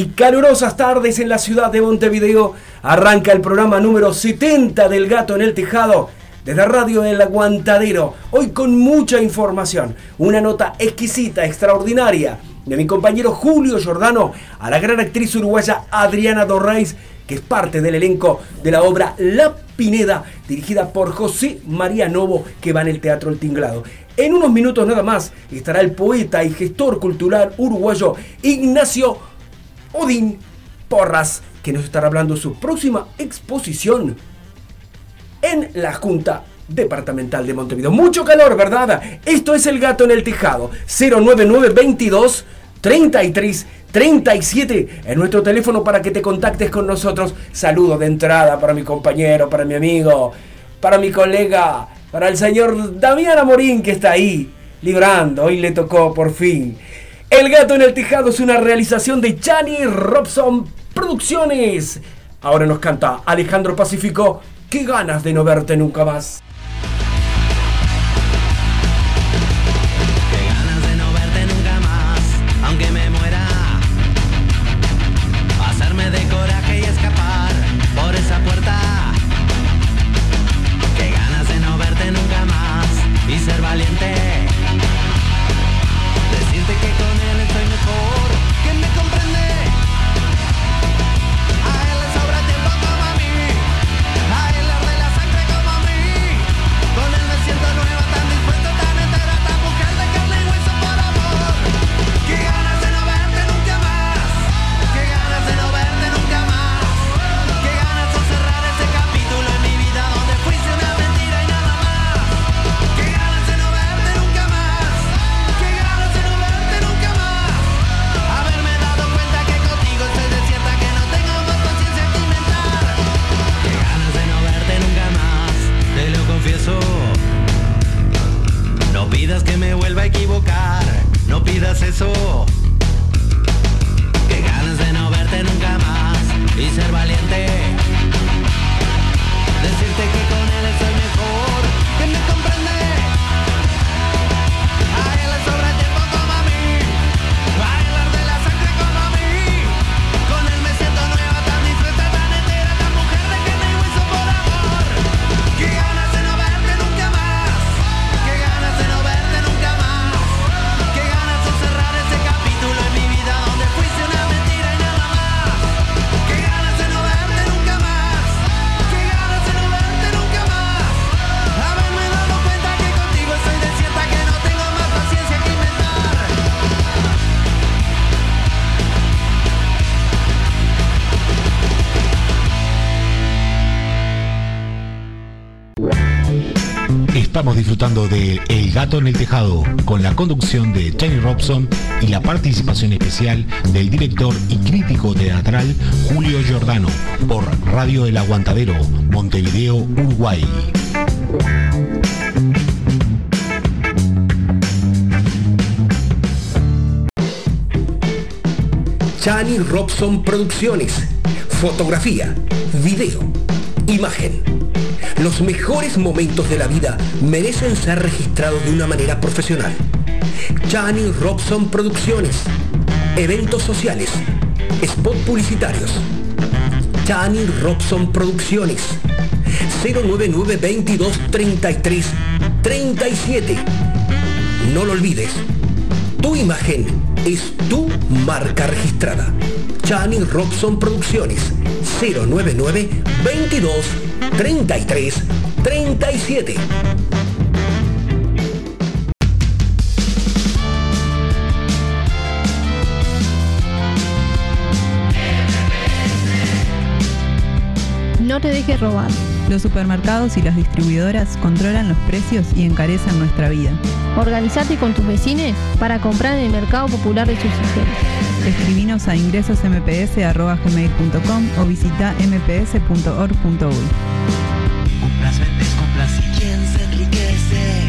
Y calurosas tardes en la ciudad de Montevideo. Arranca el programa número 70 del Gato en el Tejado desde Radio El Aguantadero. Hoy con mucha información, una nota exquisita, extraordinaria de mi compañero Julio Giordano a la gran actriz uruguaya Adriana Dorreis, que es parte del elenco de la obra La Pineda, dirigida por José María Novo, que va en el Teatro El Tinglado. En unos minutos nada más estará el poeta y gestor cultural uruguayo Ignacio Odín Porras, que nos estará hablando su próxima exposición en la Junta Departamental de Montevideo. Mucho calor, ¿verdad? Esto es El Gato en el Tejado. 09922 33 37 en nuestro teléfono para que te contactes con nosotros. Saludo de entrada para mi compañero, para mi amigo, para mi colega, para el señor Damián Amorín que está ahí, librando. Hoy le tocó por fin. El gato en el tejado es una realización de Chani Robson Producciones. Ahora nos canta Alejandro Pacífico. Qué ganas de no verte nunca más. De El Gato en el Tejado, con la conducción de Jenny Robson y la participación especial del director y crítico teatral Julio Giordano, por Radio El Aguantadero, Montevideo, Uruguay. Chani Robson Producciones. Fotografía, video, imagen. Los mejores momentos de la vida merecen ser registrados de una manera profesional. Chani Robson Producciones. Eventos sociales. Spot publicitarios. Chani Robson Producciones. 099 22 33 37. No lo olvides. Tu imagen es tu marca registrada. Chani Robson Producciones 099 22 33 37. No te dejes robar. Los supermercados y las distribuidoras controlan los precios y encarecen nuestra vida. Organizate con tus vecinos para comprar en el mercado popular de subsistencia. Escribinos a ingresosmps.gmail.com o visita mps.org.uy. Compras, vendes, compras y quién se enriquece.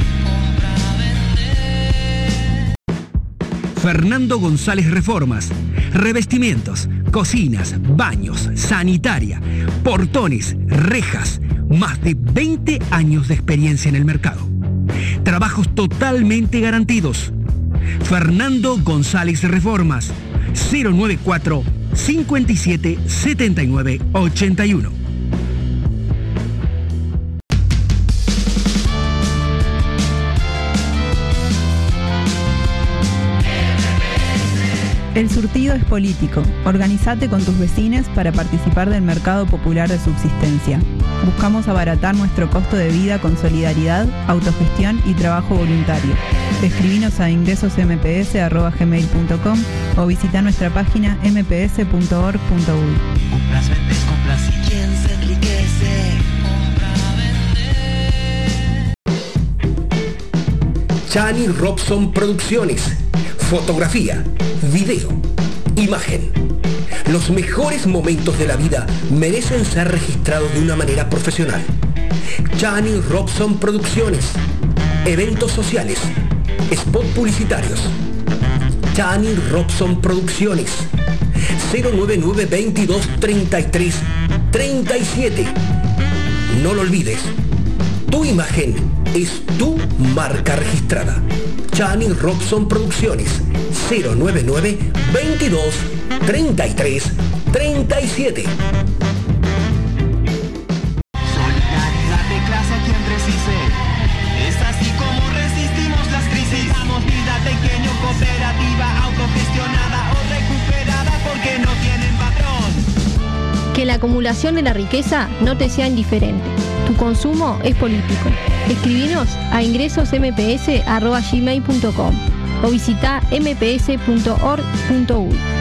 Fernando González Reformas. Revestimientos, cocinas, baños, sanitaria, portones, rejas. Más de 20 años de experiencia en el mercado. Trabajos totalmente garantidos. Fernando González Reformas. 094 57 79 81. El surtido es político. Organizate con tus vecinos para participar del mercado popular de subsistencia. Buscamos abaratar nuestro costo de vida con solidaridad, autogestión y trabajo voluntario. Escribinos a ingresosmps.gmail.com o visita nuestra página mps.org.uy. Compras, vendes, compras y quién se enriquece. Chani Robson Producciones. Fotografía, video, imagen. Los mejores momentos de la vida merecen ser registrados de una manera profesional. Chani Robson Producciones. Eventos sociales. Spot publicitarios. Chani Robson Producciones. 099 22 33 37. No lo olvides. Tu imagen es tu marca registrada. Chani Robson Producciones 099 22 33 37. Solidaridad de clase a quien precise. Es así como resistimos las crisis. Damos vida pequeño, cooperativa, autogestionada o recuperada porque no tienen patrón. Que la acumulación de la riqueza no te sea indiferente. Tu consumo es político. Escribinos a ingresosmps.gmail.com o visita mps.org.uy.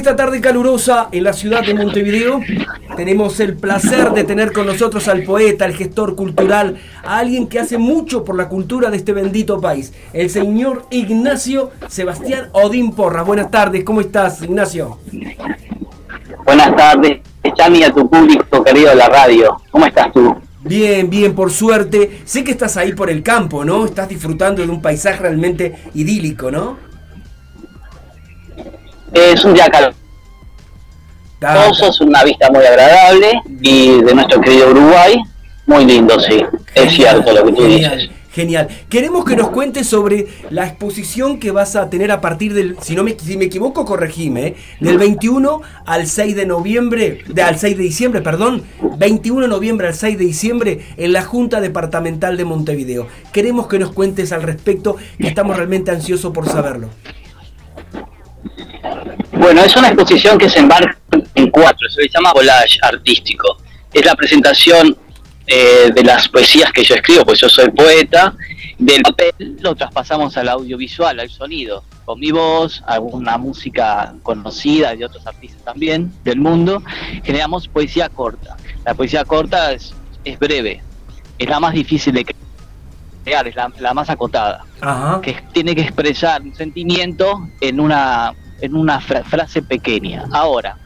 Esta tarde calurosa en la ciudad de Montevideo tenemos el placer de tener con nosotros al poeta, al gestor cultural, a alguien que hace mucho por la cultura de este bendito país, el señor Ignacio Sebastián Odín Porras. Buenas tardes, ¿cómo estás, Ignacio? Buenas tardes, Chami, a tu público querido de la radio. ¿Cómo estás tú? Bien, bien, por suerte. Sé que estás ahí por el campo, ¿no? Estás disfrutando de un paisaje realmente idílico, ¿no? Es un día caluroso, es una vista muy agradable y de nuestro querido Uruguay, muy lindo, sí. es cierto lo que tú genial, dices. Genial. Queremos que nos cuentes sobre la exposición que vas a tener a partir del, si no me, si me equivoco, corregime, ¿eh? del 21 al 6 de noviembre, de, al 6 de diciembre, perdón, 21 de noviembre al 6 de diciembre en la Junta Departamental de Montevideo. Queremos que nos cuentes al respecto, que estamos realmente ansiosos por saberlo. Bueno, es una exposición que se enmarca en cuatro, se llama collage artístico. Es la presentación eh, de las poesías que yo escribo, pues yo soy poeta. Del papel lo traspasamos al audiovisual, al sonido, con mi voz, alguna música conocida de otros artistas también del mundo. Generamos poesía corta. La poesía corta es, es breve, es la más difícil de crear, es la, la más acotada, Ajá. que tiene que expresar un sentimiento en una en una fra- frase pequeña. Ahora,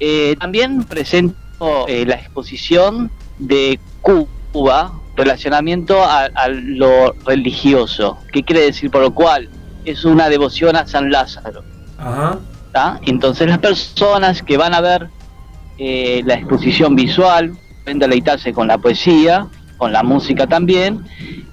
eh, también presento eh, la exposición de Cuba, relacionamiento a, a lo religioso, que quiere decir por lo cual es una devoción a San Lázaro. Ajá. ¿tá? Entonces las personas que van a ver eh, la exposición visual pueden deleitarse con la poesía, con la música también,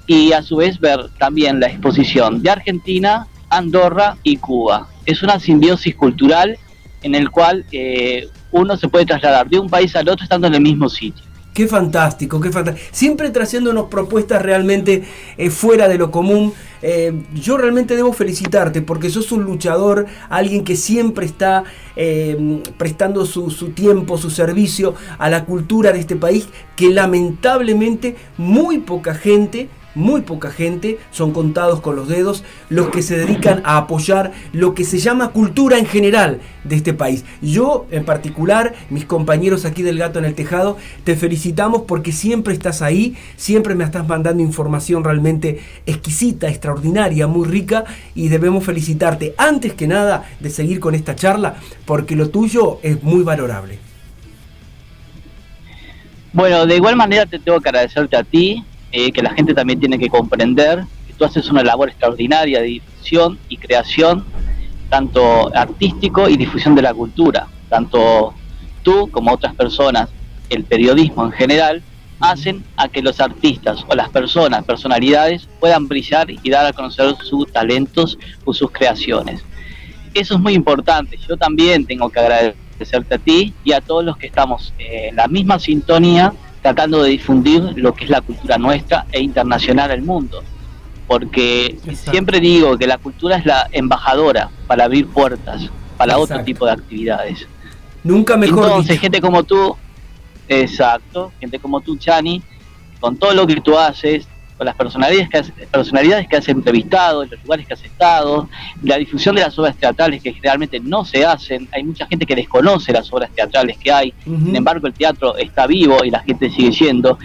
y a su vez ver también la exposición de Argentina, Andorra y Cuba. Es una simbiosis cultural en el cual eh, uno se puede trasladar de un país al otro estando en el mismo sitio. Qué fantástico, qué fantástico. Siempre trayéndonos propuestas realmente eh, fuera de lo común. Eh, yo realmente debo felicitarte porque sos un luchador, alguien que siempre está prestando su, su tiempo, su servicio a la cultura de este país, que lamentablemente muy poca gente muy poca gente, son contados con los dedos, los que se dedican a apoyar lo que se llama cultura en general de este país. Yo en particular, mis compañeros aquí del Gato en el Tejado, te felicitamos porque siempre estás ahí, siempre me estás mandando información realmente exquisita, extraordinaria, muy rica y debemos felicitarte antes que nada de seguir con esta charla porque lo tuyo es muy valorable. Bueno, de igual manera te tengo que agradecerte a ti, eh, que la gente también tiene que comprender que tú haces una labor extraordinaria de difusión y creación, tanto artístico y difusión de la cultura. Tanto tú como otras personas, el periodismo en general, hacen a que los artistas o las personas, personalidades, puedan brillar y dar a conocer sus talentos o sus creaciones. Eso es muy importante. Yo también tengo que agradecerte a ti y a todos los que estamos eh, en la misma sintonía tratando de difundir lo que es la cultura nuestra e internacional al mundo. Porque Exacto. siempre digo que la cultura es la embajadora para abrir puertas para otro tipo de actividades. Nunca mejor Entonces, dicho. gente como tú, exacto, gente como tú, Chani, con todo lo que tú haces, con las personalidades que has, personalidades que has entrevistado, en los lugares que has estado, la difusión de las obras teatrales que generalmente no se hacen, hay mucha gente que desconoce las obras teatrales que hay, sin embargo el teatro está vivo y la gente sigue yendo.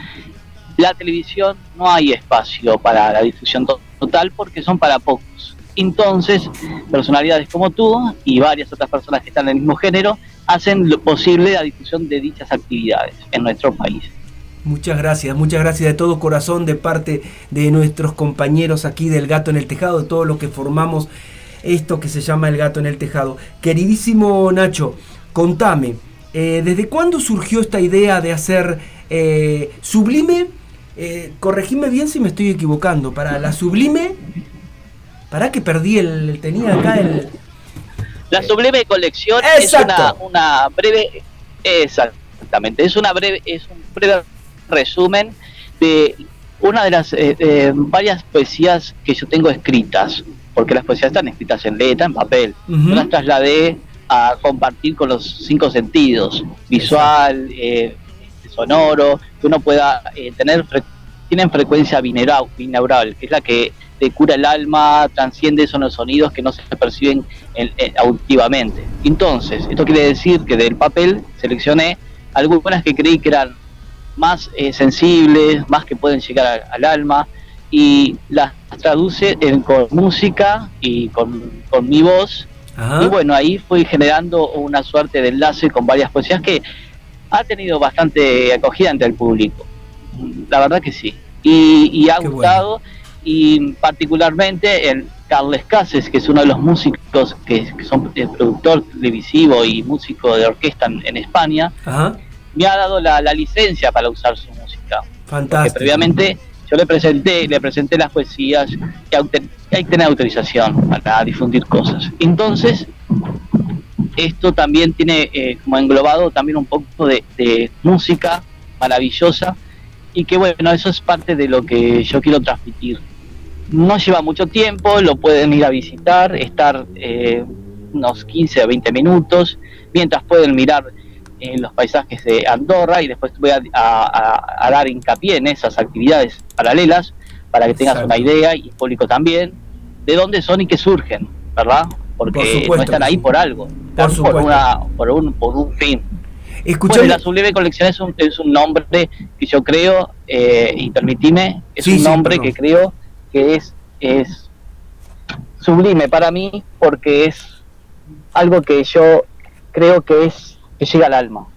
La televisión no hay espacio para la difusión to- total porque son para pocos. Entonces, personalidades como tú y varias otras personas que están en el mismo género hacen lo posible la difusión de dichas actividades en nuestro país. Muchas gracias, muchas gracias de todo corazón de parte de nuestros compañeros aquí del Gato en el Tejado, de todos los que formamos esto que se llama El Gato en el Tejado. Queridísimo Nacho, contame, eh, ¿desde cuándo surgió esta idea de hacer eh, Sublime? Eh, corregime bien si me estoy equivocando. Para la Sublime, para que perdí el. Tenía acá el. La Sublime Colección es una, una breve. Exactamente, es una breve, es un breve resumen de una de las varias poesías que yo tengo escritas, porque las poesías están escritas en letra, en papel. Yo las trasladé a compartir con los cinco sentidos, visual, eh, sonoro, que uno pueda eh, tener, tienen frecuencia binaural, que es la que te cura el alma, transciende esos los sonidos que no se perciben auditivamente. Entonces, esto quiere decir que del papel seleccioné algunas que creí que eran más eh, sensibles, más que pueden llegar al alma, y las traduce en, con música y con, con mi voz y bueno, ahí fui generando una suerte de enlace con varias poesías que ha tenido bastante acogida entre el público. La verdad que sí. Y, ha gustado, y particularmente en Carles Cases, que es uno de los músicos que, son productor televisivo y músico de orquesta en, España, me ha dado la, licencia para usar su música. Fantástico. previamente yo le presenté, le presenté las poesías que hay que tener autorización para difundir cosas. Entonces, esto también tiene eh, como englobado también un poco de, música maravillosa y que bueno, eso es parte de lo que yo quiero transmitir. No lleva mucho tiempo, lo pueden ir a visitar, estar eh, unos 15 o 20 minutos, mientras pueden mirar en los paisajes de Andorra y después voy a, dar hincapié en esas actividades paralelas para que tengas una idea y el público también de dónde son y qué surgen, ¿verdad? Porque no están ahí por algo, por, por, una, por, un, por un fin. Escuchame. la Sublime Colección es un, es un nombre que yo creo, eh, y permitime, es un nombre que creo que es, es sublime para mí porque es algo que yo creo que es que llega al alma.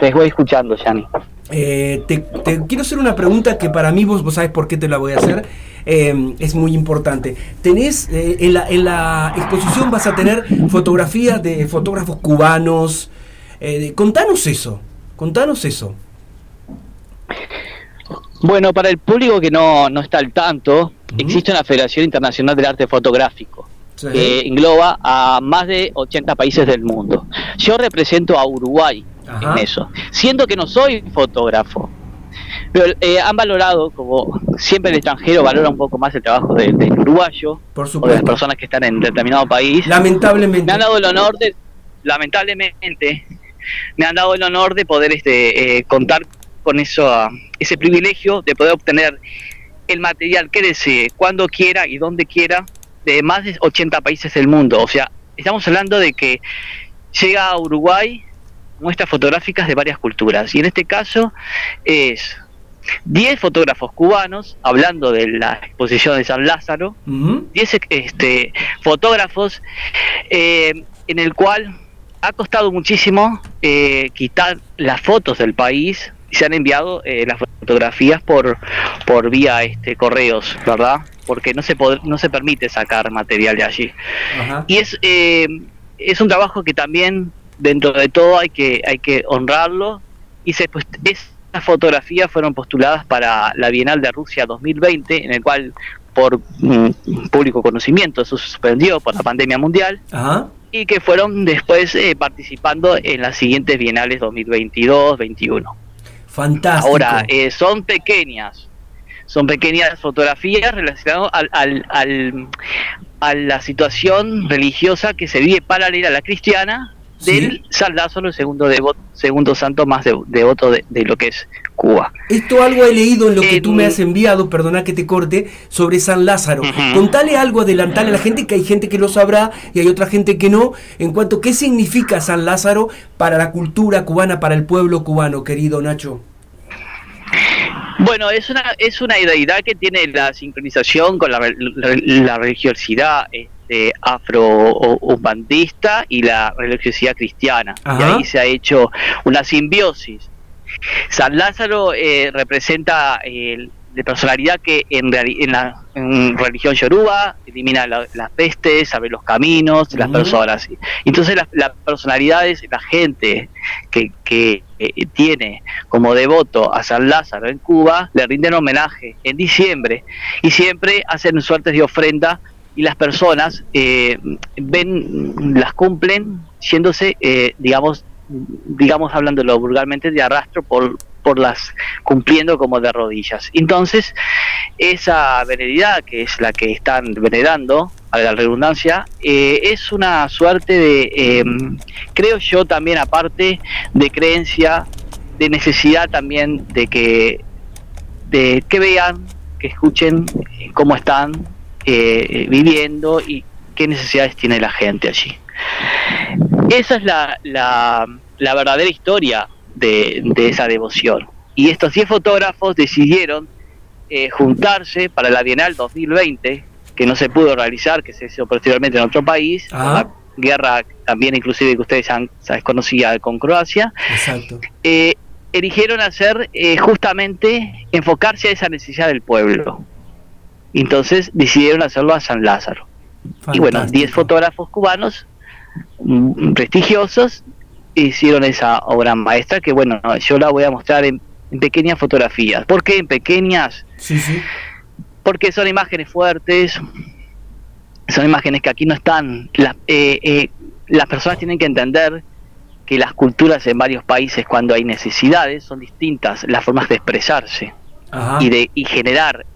Te voy escuchando, Yani. Eh, te, quiero hacer una pregunta que para mí vos, vos sabes por qué te la voy a hacer. Eh, es muy importante. Tenés eh, en, la, en, la, exposición vas a tener fotografías de fotógrafos cubanos. contanos eso. Contanos eso. Bueno, para el público que no, no está al tanto, existe una Federación Internacional del Arte Fotográfico que engloba a más de 80 países del mundo. Yo represento a Uruguay en eso, siendo que no soy fotógrafo. Pero eh, han valorado, como siempre el extranjero valora un poco más el trabajo del, uruguayo, Por o de las personas que están en determinado país. Lamentablemente. Me han dado el honor de, lamentablemente, me han dado el honor de poder este, eh, contar con eso, ese privilegio de poder obtener el material que desee, cuando quiera y donde quiera, de más de 80 países del mundo. O sea, estamos hablando de que llega a Uruguay muestras fotográficas de varias culturas. Y en este caso es 10 fotógrafos cubanos, hablando de la exposición de San Lázaro, 10 este, fotógrafos eh, en el cual ha costado muchísimo eh, quitar las fotos del país. Se han enviado eh, las fotografías por, por vía este, correos, ¿verdad? Porque no se, no se permite sacar material de allí. Y es, eh, es un trabajo que también, dentro de todo, hay que, hay que honrarlo. Y se, pues, esas fotografías fueron postuladas para la Bienal de Rusia 2020, en el cual, por mm, público conocimiento, eso se suspendió por la pandemia mundial. Y que fueron después eh, participando en las siguientes bienales 2022-21. Fantástico. Ahora, eh, son pequeñas, son pequeñas fotografías relacionadas al, al, a la situación religiosa que se vive paralela a la cristiana del San Lázaro, el segundo, segundo santo más devoto de, de, lo que es Cuba. Esto algo he leído en lo que tú me has enviado, perdona que te corte, sobre San Lázaro. Contale algo, adelantale a la gente, que hay gente que lo sabrá y hay otra gente que no, en cuanto a qué significa San Lázaro para la cultura cubana, para el pueblo cubano, querido Nacho. Bueno, es una, es una deidad que tiene la sincronización con la, la religiosidad este, afro-umbandista y la religiosidad cristiana. Y ahí se ha hecho una simbiosis. San Lázaro eh, representa el, de personalidad que en, en la religión yoruba elimina las pestes, abre los caminos las personas. Entonces las la personalidades, la gente que, que eh, tiene como devoto a San Lázaro en Cuba, le rinden homenaje en diciembre y siempre hacen suertes de ofrenda y las personas eh, ven, las cumplen yéndose, eh, digamos, digamos hablándolo vulgarmente, de arrastro por, por las cumpliendo como de rodillas. Entonces, esa veneridad, que es la que están venerando, a la redundancia, eh, es una suerte de, em, creo yo también aparte de creencia, de necesidad también de que, de que vean, que escuchen cómo están eh, viviendo y qué necesidades tiene la gente allí. Esa es la, la, la verdadera historia de, esa devoción. Y estos 10 fotógrafos decidieron eh, juntarse para la Bienal 2020, que no se pudo realizar, que se hizo posteriormente en otro país, la guerra también inclusive que ustedes han conocida con Croacia. Exacto. Eh, eligieron hacer eh, justamente enfocarse a esa necesidad del pueblo. Entonces decidieron hacerlo a San Lázaro. Y bueno, 10 fotógrafos cubanos mm, prestigiosos hicieron esa obra maestra que bueno, yo la voy a mostrar en, pequeñas fotografías. ¿Por qué en pequeñas? Sí, sí. Porque son imágenes fuertes, son imágenes que aquí no están. Eh, eh, las personas tienen que entender que las culturas en varios países cuando hay necesidades son distintas las formas de expresarse y de y generar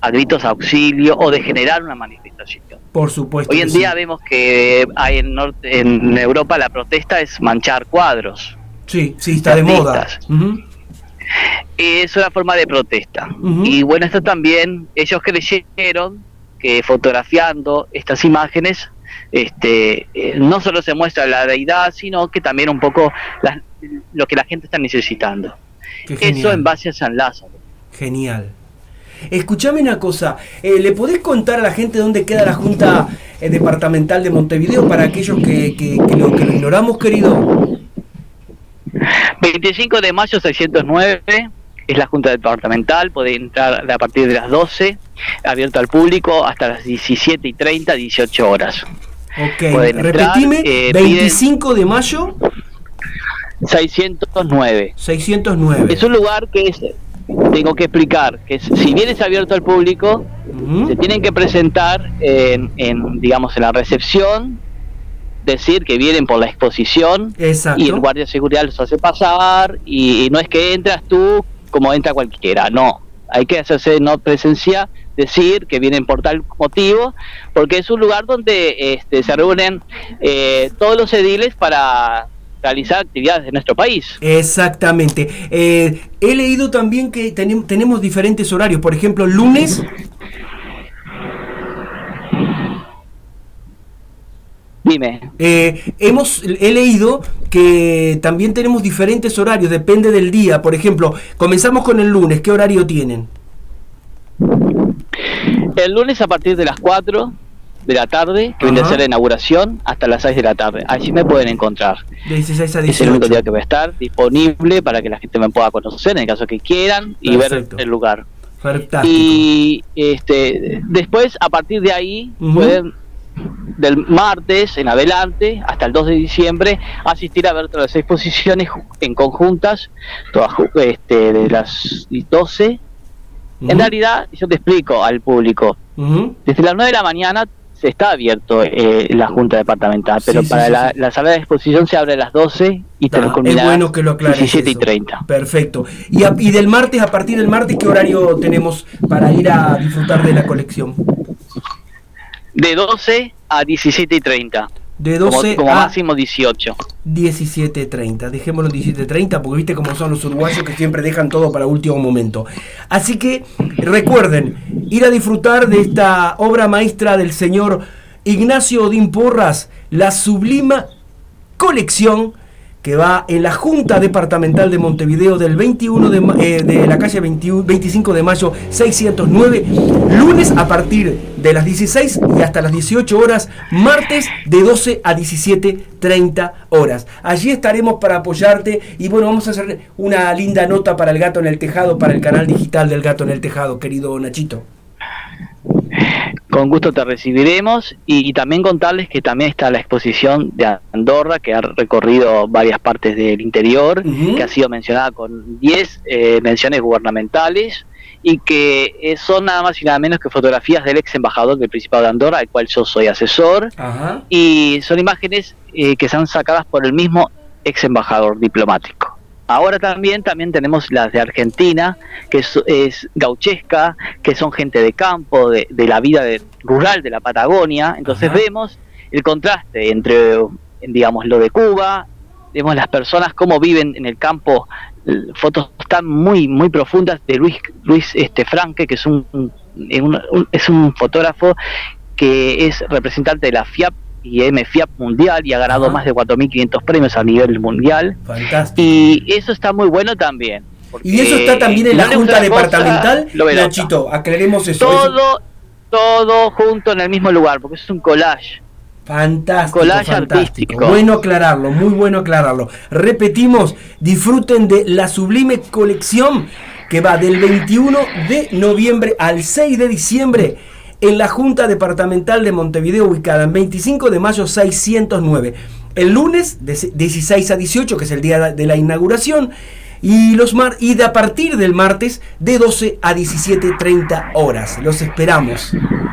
a gritos auxilio o de generar una manifestación. Por supuesto. Hoy en día vemos que hay en, norte, en Europa la protesta es manchar cuadros. Sí, sí, está de moda. Es una forma de protesta. Y bueno, esto también, ellos creyeron que fotografiando estas imágenes, este, eh, no solo se muestra la deidad, sino que también un poco lo que la gente está necesitando. Eso en base a San Lázaro. Genial. Escuchame una cosa, eh, ¿le podés contar a la gente dónde queda la Junta eh, Departamental de Montevideo para aquellos que, que, lo, que lo ignoramos, querido? 25 de mayo 609 es la Junta Departamental, puede entrar a partir de las 12, abierto al público hasta las 17 y 30, 18 horas. Ok, repetime, 25 eh, de mayo. 609. 609. Es un lugar que es tengo que explicar que si bien es abierto al público, se tienen que presentar en, digamos, en la recepción, decir que vienen por la exposición y el guardia de seguridad los hace pasar y, no es que entras tú como entra cualquiera, no, hay que hacerse no presencia, decir que vienen por tal motivo, porque es un lugar donde este, se reúnen eh, todos los ediles para realizar actividades en nuestro país. Exactamente. Eh, he leído también que tenemos diferentes horarios. Por ejemplo, lunes. Dime. Eh, hemos, he leído que también tenemos diferentes horarios, depende del día. Por ejemplo, comenzamos con el lunes. ¿Qué horario tienen? El lunes a partir de las 4 de la tarde, que viene a ser la inauguración, hasta las 6 de la tarde. Allí me pueden encontrar. Es el único día que voy a estar disponible para que la gente me pueda conocer en el caso que quieran y ver el lugar. Y este, después, a partir de ahí, pueden del martes en adelante hasta el 2 de diciembre asistir a ver todas las exposiciones en conjuntas, todas este, de las 12. En realidad, yo te explico al público, desde las 9 de la mañana se está abierto eh, la Junta Departamental, pero para la, sala de exposición se abre a las 12 y te lo Es bueno que lo aclares 17 y 30. Perfecto. Y, y del martes, a partir del martes, ¿qué horario tenemos para ir a disfrutar de la colección? De 12 a 17 y 30. De 12 como, máximo 18. 17.30. Dejémoslo en 17.30 porque viste cómo son los uruguayos que siempre dejan todo para último momento. Así que recuerden, ir a disfrutar de esta obra maestra del señor Ignacio Odín Porras, la sublima colección que va en la Junta Departamental de Montevideo del 21 de, eh, de la calle 21 25 de mayo 609, lunes a partir de las 16 y hasta las 18 horas, martes de 12 a 17.30 horas. Allí estaremos para apoyarte y bueno, vamos a hacer una linda nota para el gato en el tejado, para el canal digital del gato en el tejado, querido Nachito. Con gusto te recibiremos y, y también contarles que también está la exposición de Andorra que ha recorrido varias partes del interior, que ha sido mencionada con 10 eh, menciones gubernamentales y que eh, son nada más y nada menos que fotografías del ex embajador del Principado de Andorra, al cual yo soy asesor, Ajá. y son imágenes eh, que son sacadas por el mismo ex embajador diplomático. Ahora también, también tenemos las de Argentina, que es, es gauchesca, que son gente de campo, de, de la vida de- rural de la Patagonia. Entonces Ajá. vemos el contraste entre, digamos, lo de Cuba, vemos las personas cómo viven en el campo, fotos tan muy muy profundas de Luis Luis este Franque, que es un, un- un- es un fotógrafo que es representante de la FIAP y MFIAP mundial y ha ganado Ajá. más de 4.500 premios a nivel mundial. Fantástico. Y eso está muy bueno también. Y eso está también en la no Junta cosa, Departamental, lo verá. Nachito, aclaremos eso. eso- Todo, todo junto en el mismo lugar, porque es un collage. Fantástico, Collage fantástico. artístico. Bueno aclararlo, muy bueno aclararlo. Repetimos, disfruten de la sublime colección que va del 21 de noviembre al 6 de diciembre en la Junta Departamental de Montevideo ubicada en 25 de mayo 609. El lunes de 16 a 18, que es el día de la inauguración, y los mar y de a partir del martes de 12 a 17:30 horas. Los esperamos.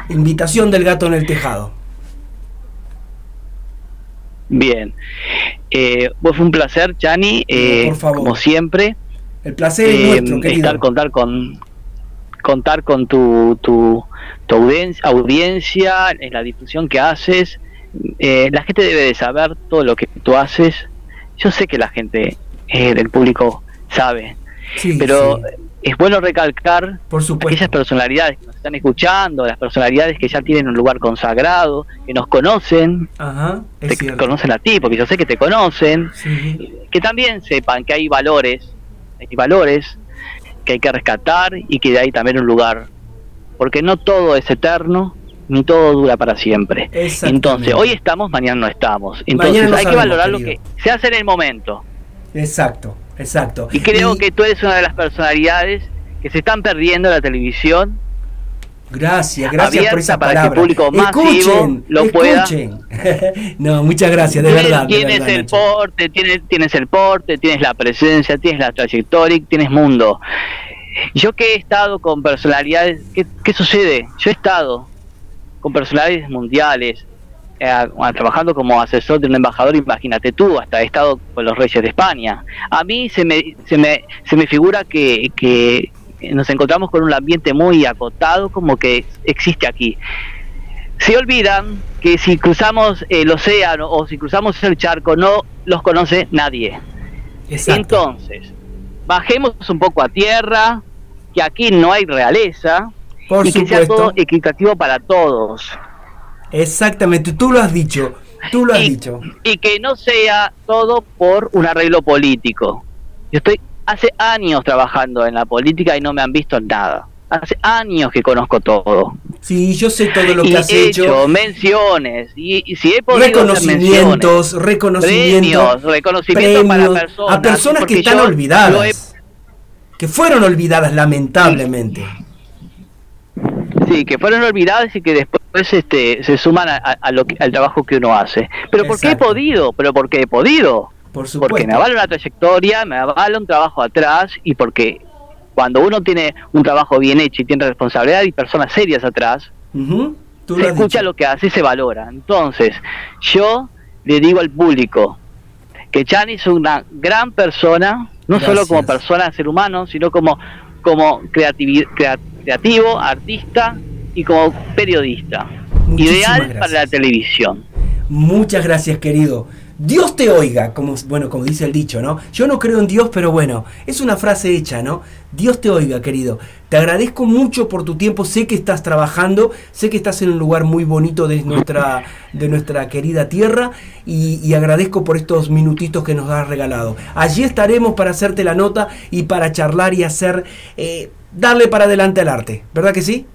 Invitación del gato en el tejado. Bien. Eh, pues fue un placer, Chani, eh, por favor. como siempre. El placer es eh, nuestro, querido. estar, contar con contar con tu, tu, tu audien- audiencia, en la difusión que haces. Eh, la gente debe de saber todo lo que tú haces. Yo sé que la gente eh, del público sabe, Sí, pero sí. es bueno recalcar Por supuesto. aquellas personalidades que nos están escuchando, las personalidades que ya tienen un lugar consagrado, que nos conocen, Ajá, te cierto. conocen a ti, porque yo sé que te conocen, Sí. que también sepan que hay valores, hay valores que hay que rescatar y que hay también un lugar, porque no todo es eterno, ni todo dura para siempre. Entonces, hoy estamos, mañana no estamos. Entonces no hay que valorar lo que se hace en el momento. Exacto, exacto. Y creo que tú eres una de las personalidades que se están perdiendo en la televisión. Gracias, gracias por esa para que el palabra. público masivo escuchen, lo pueda. no, muchas gracias, de Tienes- verdad. de Tienes verdad, el Nacho. porte, tienes, tienes el porte, tienes la presencia, tienes la trayectoria, tienes mundo. Yo que he estado con personalidades, ¿qué, qué sucede? Yo he estado con personalidades mundiales, eh, trabajando como asesor de un embajador, imagínate tú, hasta he estado con los reyes de España. A mí se me, se me, se me figura que, que nos encontramos con un ambiente muy acotado como que existe aquí. Se olvidan que si cruzamos el océano o si cruzamos el charco no los conoce nadie. Exacto. Entonces, bajemos un poco a tierra, que aquí no hay realeza Por y que sea todo equitativo para todos. Exactamente, tú lo has dicho. Tú lo has dicho. y que no sea todo por un arreglo político. Yo estoy hace años trabajando en la política y no me han visto en nada. Hace años que conozco todo. Sí, yo sé todo lo que y has he hecho. menciones y, y si he podido Reconocimientos, menciones, reconocimientos. premios, reconocimientos para personas a personas que están yo olvidadas. he- Que fueron olvidadas, lamentablemente. sí, que fueron olvidadas y que después este, se suman a, lo que- al trabajo que uno hace. Pero porque he podido, pero porque he podido. Por supuesto. Porque me avala una trayectoria, me avala un trabajo atrás y porque cuando uno tiene un trabajo bien hecho y tiene responsabilidad y personas serias atrás, tú se lo escucha dicho. lo que hace y se valora. Entonces, yo le digo al público que Chani es una gran persona, no solo como persona, ser humano, sino como, como creativi- creativo, artista y como periodista. Muchísimas Ideal gracias. para la televisión. Muchas gracias, querido. Dios te oiga, como, bueno, como dice el dicho, ¿no? Yo no creo en Dios, pero bueno, es una frase hecha, ¿no? Dios te oiga, querido. Te agradezco mucho por tu tiempo, sé que estás trabajando, sé que estás en un lugar muy bonito de nuestra, de nuestra querida tierra y, y agradezco por estos minutitos que nos has regalado. Allí estaremos para hacerte la nota y para charlar y hacer, eh, darle para adelante al arte, ¿verdad que sí?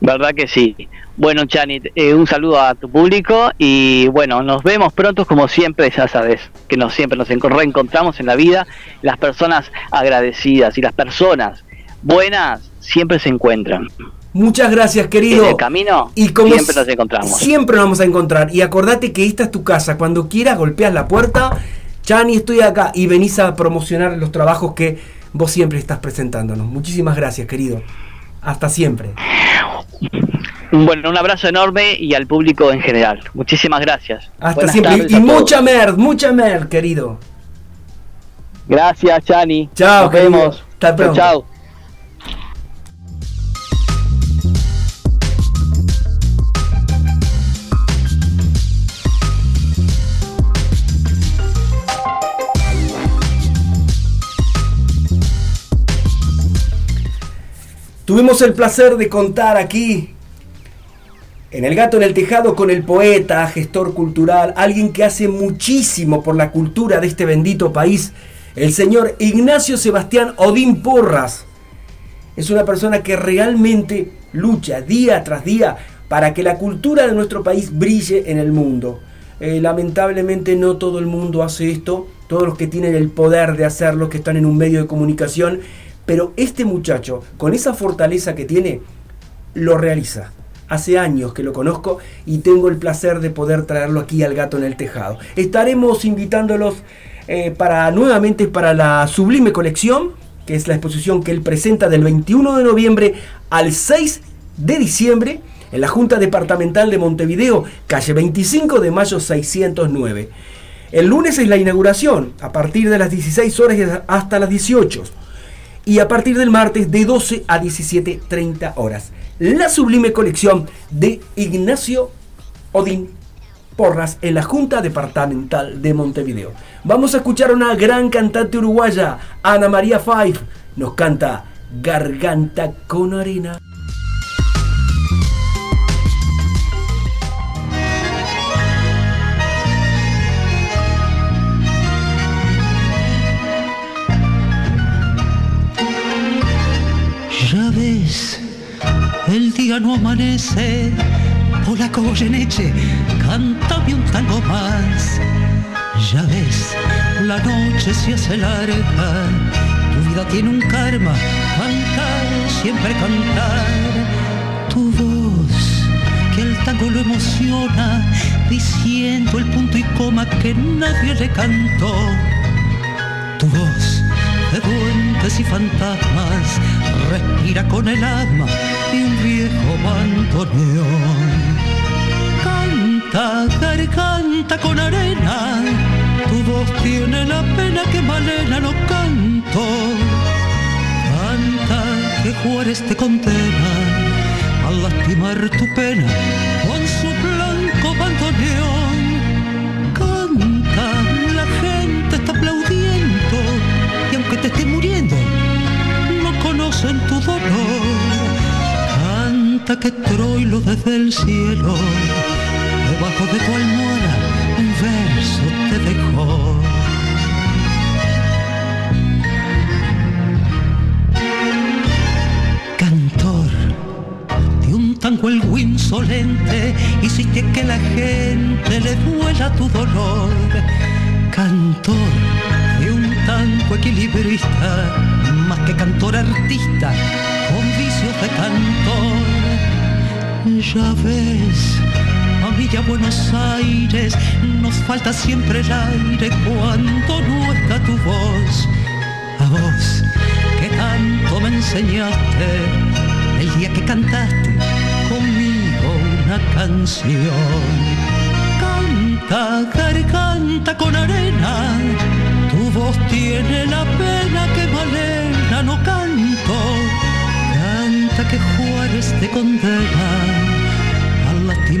¿Verdad que sí? Bueno, Chanit, eh, un saludo a tu público y bueno, nos vemos pronto como siempre, ya sabes, que nos siempre nos enco- reencontramos en la vida, las personas agradecidas y las personas buenas siempre se encuentran. Muchas gracias, querido. En el camino Y como siempre nos encontramos. Siempre nos vamos a encontrar. Y acordate que esta es tu casa. Cuando quieras, golpeas la puerta. Chani, estoy acá. Y venís a promocionar los trabajos que vos siempre estás presentándonos. Muchísimas gracias, querido. Hasta siempre. Bueno, un abrazo enorme y al público en general. Muchísimas gracias. Hasta Buenas siempre. Y, mucha mer, mucha mer, querido. Gracias, Chani. Chao, Nos querido. vemos. Hasta pronto. Chao. Tuvimos el placer de contar aquí en El Gato en el Tejado con el poeta, gestor cultural, alguien que hace muchísimo por la cultura de este bendito país, el señor Ignacio Sebastián Odín Porras. Es una persona que realmente lucha día tras día para que la cultura de nuestro país brille en el mundo. Eh, lamentablemente no todo el mundo hace esto, todos los que tienen el poder de hacerlo, que están en un medio de comunicación, pero este muchacho, con esa fortaleza que tiene, lo realiza. Hace años que lo conozco y tengo el placer de poder traerlo aquí al gato en el tejado. Estaremos invitándolos eh, para nuevamente para la sublime colección, que es la exposición que él presenta del 21 de noviembre al 6 de diciembre en la Junta Departamental de Montevideo, calle 25 de mayo 609. El lunes es la inauguración, a partir de las 16 horas hasta las 18 y a partir del martes de 12 a 17.30 horas. La sublime colección de Ignacio Odín Porras en la Junta Departamental de Montevideo. Vamos a escuchar a una gran cantante uruguaya, Ana María Five. Nos canta Garganta con arena. Día no amanece, polaco Goyeneche, cántame un tango más. Ya ves, la noche se hace larga, tu vida tiene un karma, cantar, siempre cantar. Tu voz, que el tango lo emociona, diciendo el punto y coma que nadie le cantó. Tu voz de y fantasmas respira con el alma y un viejo bandoneón. Canta, garganta con arena, tu voz tiene la pena que Malena no canto. Canta que Juárez te condena al lastimar tu pena Canta que Troilo desde el cielo, debajo de tu almohada, un verso te dejó. Cantor de un tango el insolente, hiciste que la gente le duela tu dolor. Cantor de un tango equilibrista, más que cantor artista, con vicios de cantor. Ya ves, a mí a Buenos Aires nos falta siempre el aire cuando no está tu voz. A vos que tanto me enseñaste el día que cantaste conmigo una canción. Canta, garganta con arena, tu voz tiene la pena que Malena no canto. Canta que Juárez te condena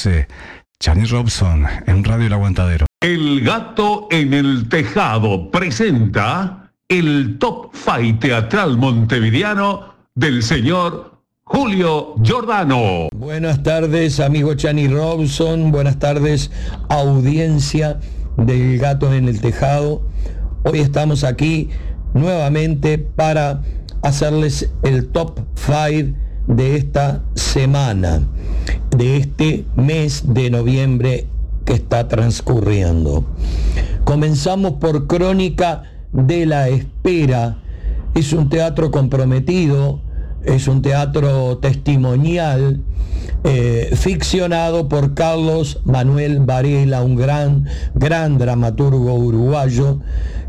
2014. Charlie Robson en Radio El Aguantadero. El gato en el tejado presenta el top fight teatral montevideano del señor Julio Giordano. Buenas tardes, amigo Chani Robson. Buenas tardes, audiencia del gato en el tejado. Hoy estamos aquí nuevamente para hacerles el top five de esta semana, de este mes de noviembre que está transcurriendo. Comenzamos por Crónica de la Espera. Es un teatro comprometido, es un teatro testimonial, eh, ficcionado por Carlos Manuel Varela, un gran, gran dramaturgo uruguayo,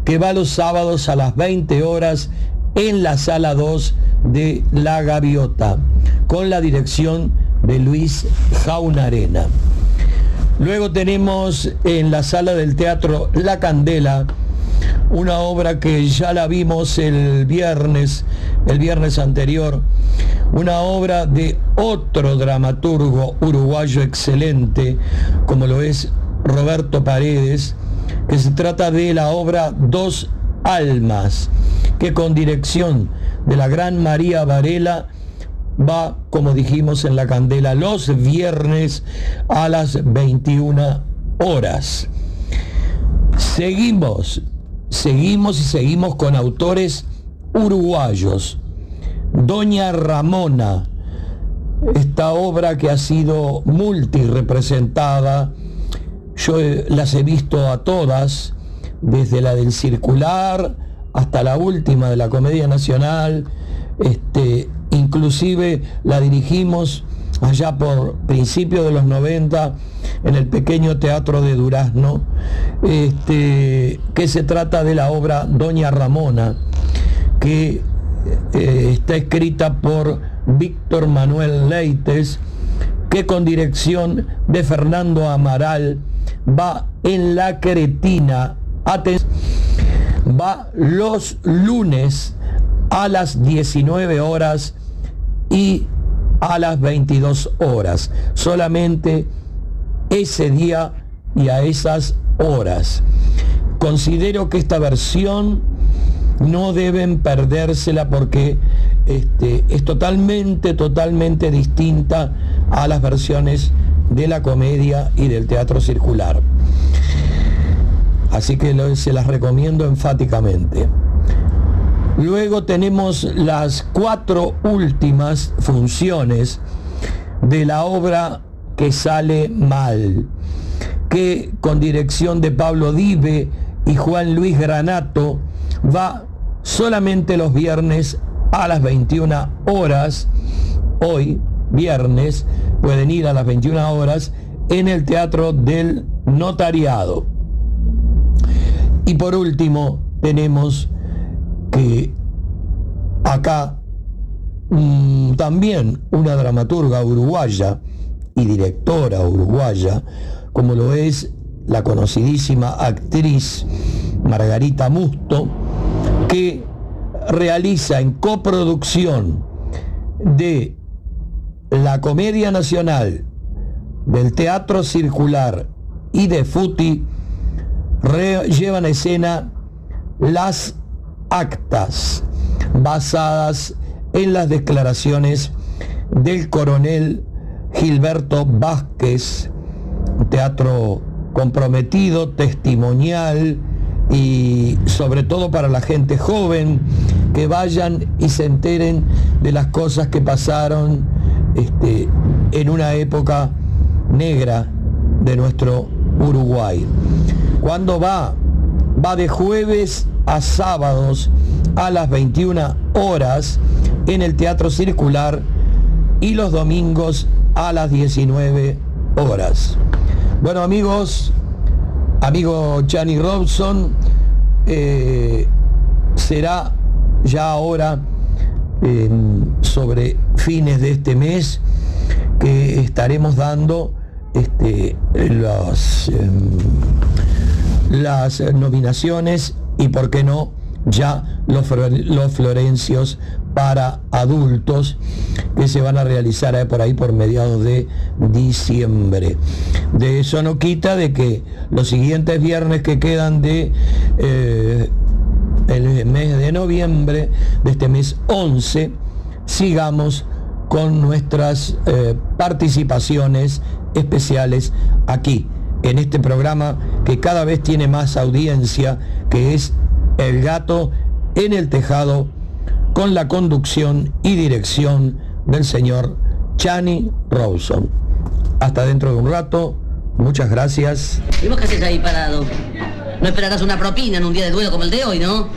que va los sábados a las 20 horas en la sala 2 de La Gaviota, con la dirección de Luis Jaunarena. Luego tenemos en la sala del teatro La Candela, una obra que ya la vimos el viernes, el viernes anterior, una obra de otro dramaturgo uruguayo excelente, como lo es Roberto Paredes, que se trata de la obra Dos Almas, que con dirección de la gran María Varela va, como dijimos en la candela, los viernes a las 21 horas. Seguimos, seguimos y seguimos con autores uruguayos. Doña Ramona, esta obra que ha sido multirepresentada, yo las he visto a todas, desde la del circular hasta la última de la Comedia Nacional, este, inclusive la dirigimos allá por principios de los 90 en el pequeño teatro de Durazno, este, que se trata de la obra Doña Ramona, que eh, está escrita por Víctor Manuel Leites, que con dirección de Fernando Amaral va en la Cretina, va los lunes a las 19 horas y a las 22 horas. Solamente ese día y a esas horas. Considero que esta versión no deben perdérsela porque este, es totalmente, totalmente distinta a las versiones de la comedia y del teatro circular. Así que se las recomiendo enfáticamente. Luego tenemos las cuatro últimas funciones de la obra que sale mal, que con dirección de Pablo Dive y Juan Luis Granato va solamente los viernes a las 21 horas. Hoy, viernes, pueden ir a las 21 horas en el Teatro del Notariado. Y por último, tenemos que acá mm, también una dramaturga uruguaya y directora uruguaya, como lo es la conocidísima actriz Margarita Musto, que realiza en coproducción de la Comedia Nacional, del Teatro Circular y de Futi, llevan a escena las actas basadas en las declaraciones del coronel Gilberto Vázquez, teatro comprometido, testimonial y sobre todo para la gente joven, que vayan y se enteren de las cosas que pasaron este, en una época negra de nuestro Uruguay. Cuando va? Va de jueves a sábados a las 21 horas en el Teatro Circular y los domingos a las 19 horas. Bueno amigos, amigo Chani Robson, eh, será ya ahora sobre fines de este mes que estaremos dando este, los, em, las nominaciones y, por qué no, ya los, los florencios para adultos que se van a realizar eh, por ahí por mediados de diciembre. De eso no quita de que los siguientes viernes que quedan de eh, el mes de noviembre, de este mes 11, sigamos con nuestras eh, participaciones especiales aquí, en este programa que cada vez tiene más audiencia, que es El gato en el tejado, con la conducción y dirección del señor Chani Rawson. Hasta dentro de un rato, muchas gracias. ¿Y vos qué haces ahí parado? No esperarás una propina en un día de duelo como el de hoy, ¿no?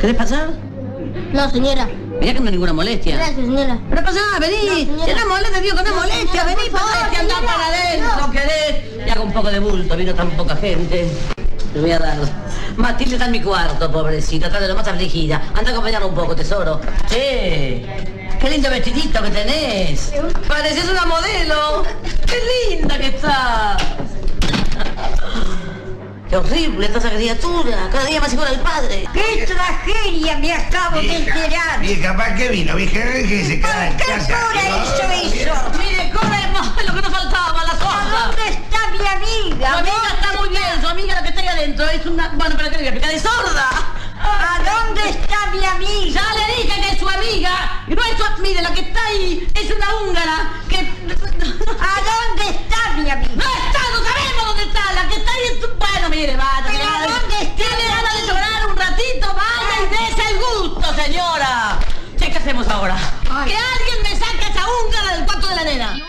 ¿Querés pasar? No, señora. Mirá que no hay ninguna molestia. Gracias, señora. Pero pasá, vení. No, si no molesta, digo que no, molestia. Vení, pasá, que anda para adentro, querés. Y hago un poco de bulto, vino tan poca gente. Le voy a dar. Matilde está en mi cuarto, pobrecita, está de lo más afligida. Anda a acompañarlo un poco, tesoro. ¡Eh! ¡Qué lindo vestidito que tenés! Pareces una modelo. ¡Qué linda que está! ¡Qué horrible está esa criatura! Cada día más igual al padre. ¡Qué tragedia me acabo de enterar! Vieja, ¿para qué vino? Vieja, que se queda en ¿Qué casa. cura hizo eso? Mire, corremos lo que nos faltaba, la ¿A cosa. dónde está mi amiga? Su amiga está muy bien, su amiga la que está ahí adentro es una... Bueno, pero que le voy a explicar, es sorda. ¿A dónde está mi amiga? Ya le dije que es su amiga. Y no es su... Mire, la que está ahí es una húngara que... ¿A dónde está mi amiga? No está, no sabemos dónde está. La que está ahí es tu... Bueno, mire, vaya. ¿Pero que vaya. dónde está? ¿Tiene ganas de llorar un ratito? Vaya y dése el gusto, señora. ¿qué hacemos ahora? Ay. Que alguien me saque a esa húngara del cuarto de la nena.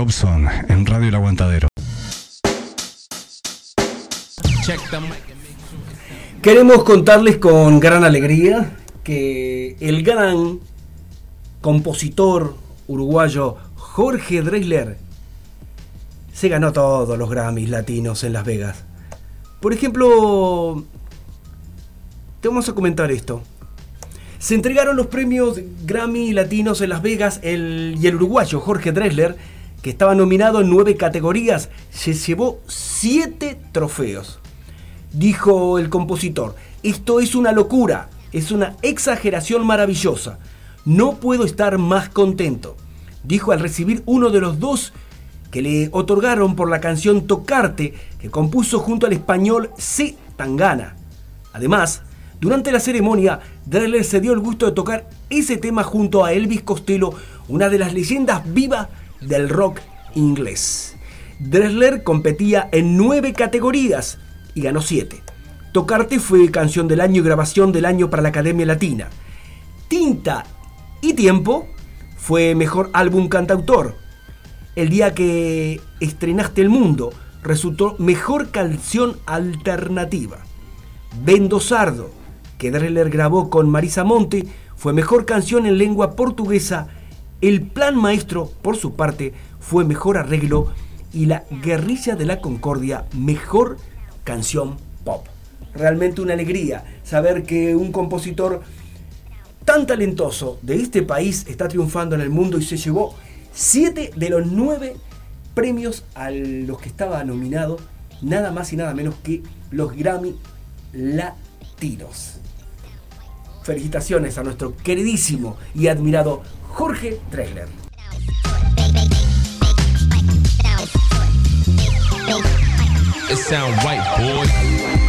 Robson en Radio El Aguantadero. Queremos contarles con gran alegría que el gran compositor uruguayo Jorge Dreisler se ganó todos los Grammys latinos en Las Vegas. Por ejemplo, te vamos a comentar esto. Se entregaron los premios Grammy latinos en Las Vegas y el uruguayo Jorge Dressler, que estaba nominado en nueve categorías, se llevó siete trofeos. Dijo el compositor, esto es una locura, es una exageración maravillosa. No puedo estar más contento. Dijo al recibir uno de los dos que le otorgaron por la canción Tocarte, que compuso junto al español C. Tangana. Además, durante la ceremonia, Drexler se dio el gusto de tocar ese tema junto a Elvis Costello, una de las leyendas vivas del rock inglés. Drexler competía en nueve categorías y ganó siete. Tocarte fue canción del año y grabación del año para la Academia Latina. Tinta y Tiempo fue mejor álbum cantautor. El día que estrenaste el mundo resultó mejor canción alternativa. Vendo Sardo, que Drexler grabó con Marisa Monte, fue mejor canción en lengua portuguesa. El Plan Maestro, por su parte, fue mejor arreglo. Y La Guerrilla de la Concordia, mejor canción pop. Realmente una alegría saber que un compositor tan talentoso de este país está triunfando en el mundo y se llevó siete de los nueve premios a los que estaba nominado, nada más y nada menos que los Grammy Latinos. Felicitaciones a nuestro queridísimo y admirado Jorge Drexler. It sound right, boy.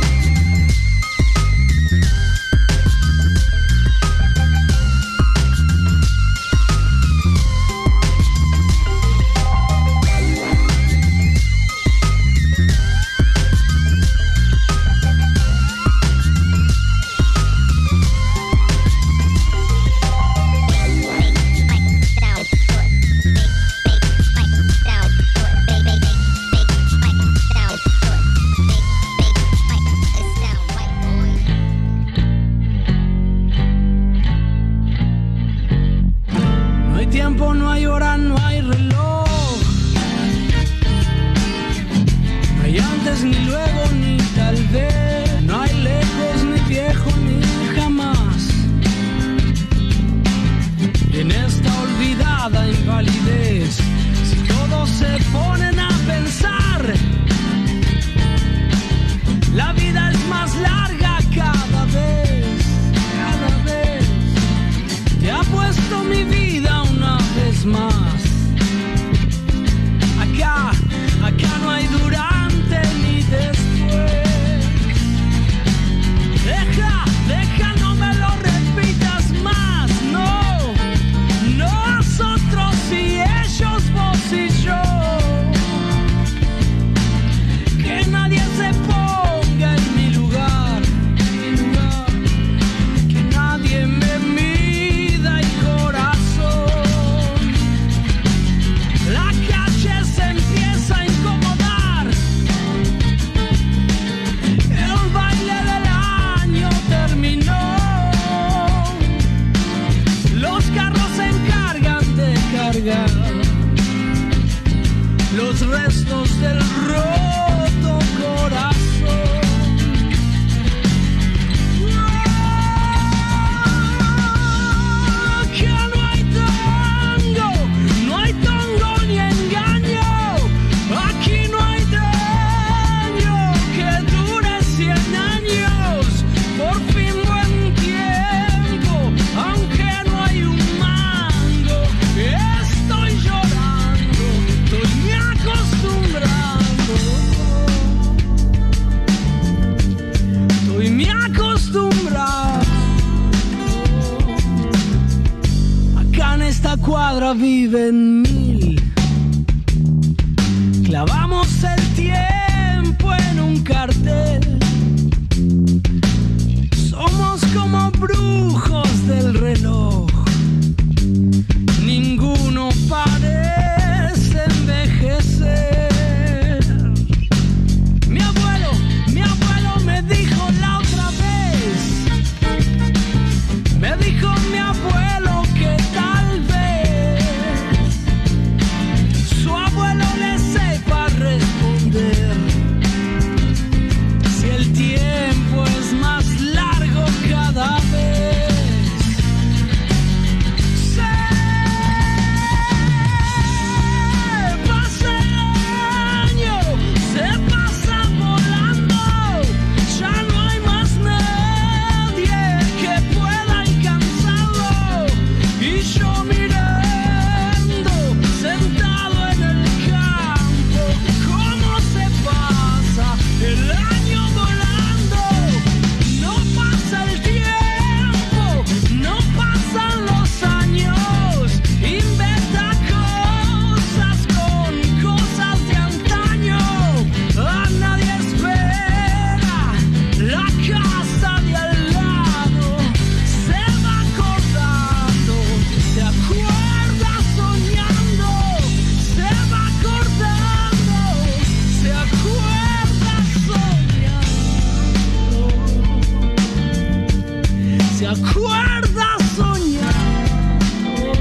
acuerdas soñando?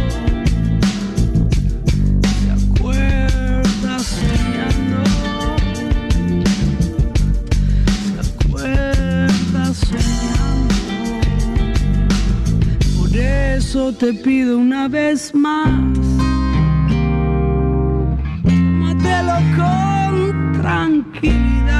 ¿Te acuerdas soñando? ¿Te acuerdas soñando? Por eso te pido una vez más. Mátelo con tranquilidad.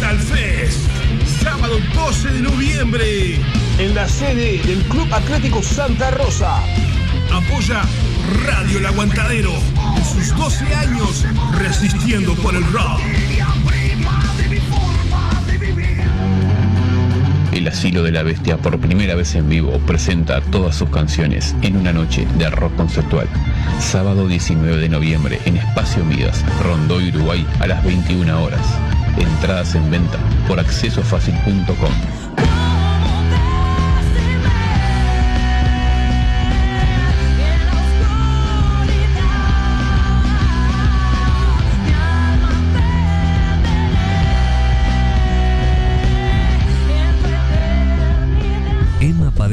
Metal Fest, sábado 12 de noviembre, en la sede del Club Atlético Santa Rosa. Apoya Radio El Aguantadero en sus 12 años resistiendo por el rock. El Asilo de la Bestia por primera vez en vivo presenta todas sus canciones en una noche de rock conceptual. Sábado 19 de noviembre en Espacio Midas, Rondó, Uruguay a las 21 horas. Entradas en venta por accesofacil.com. Emma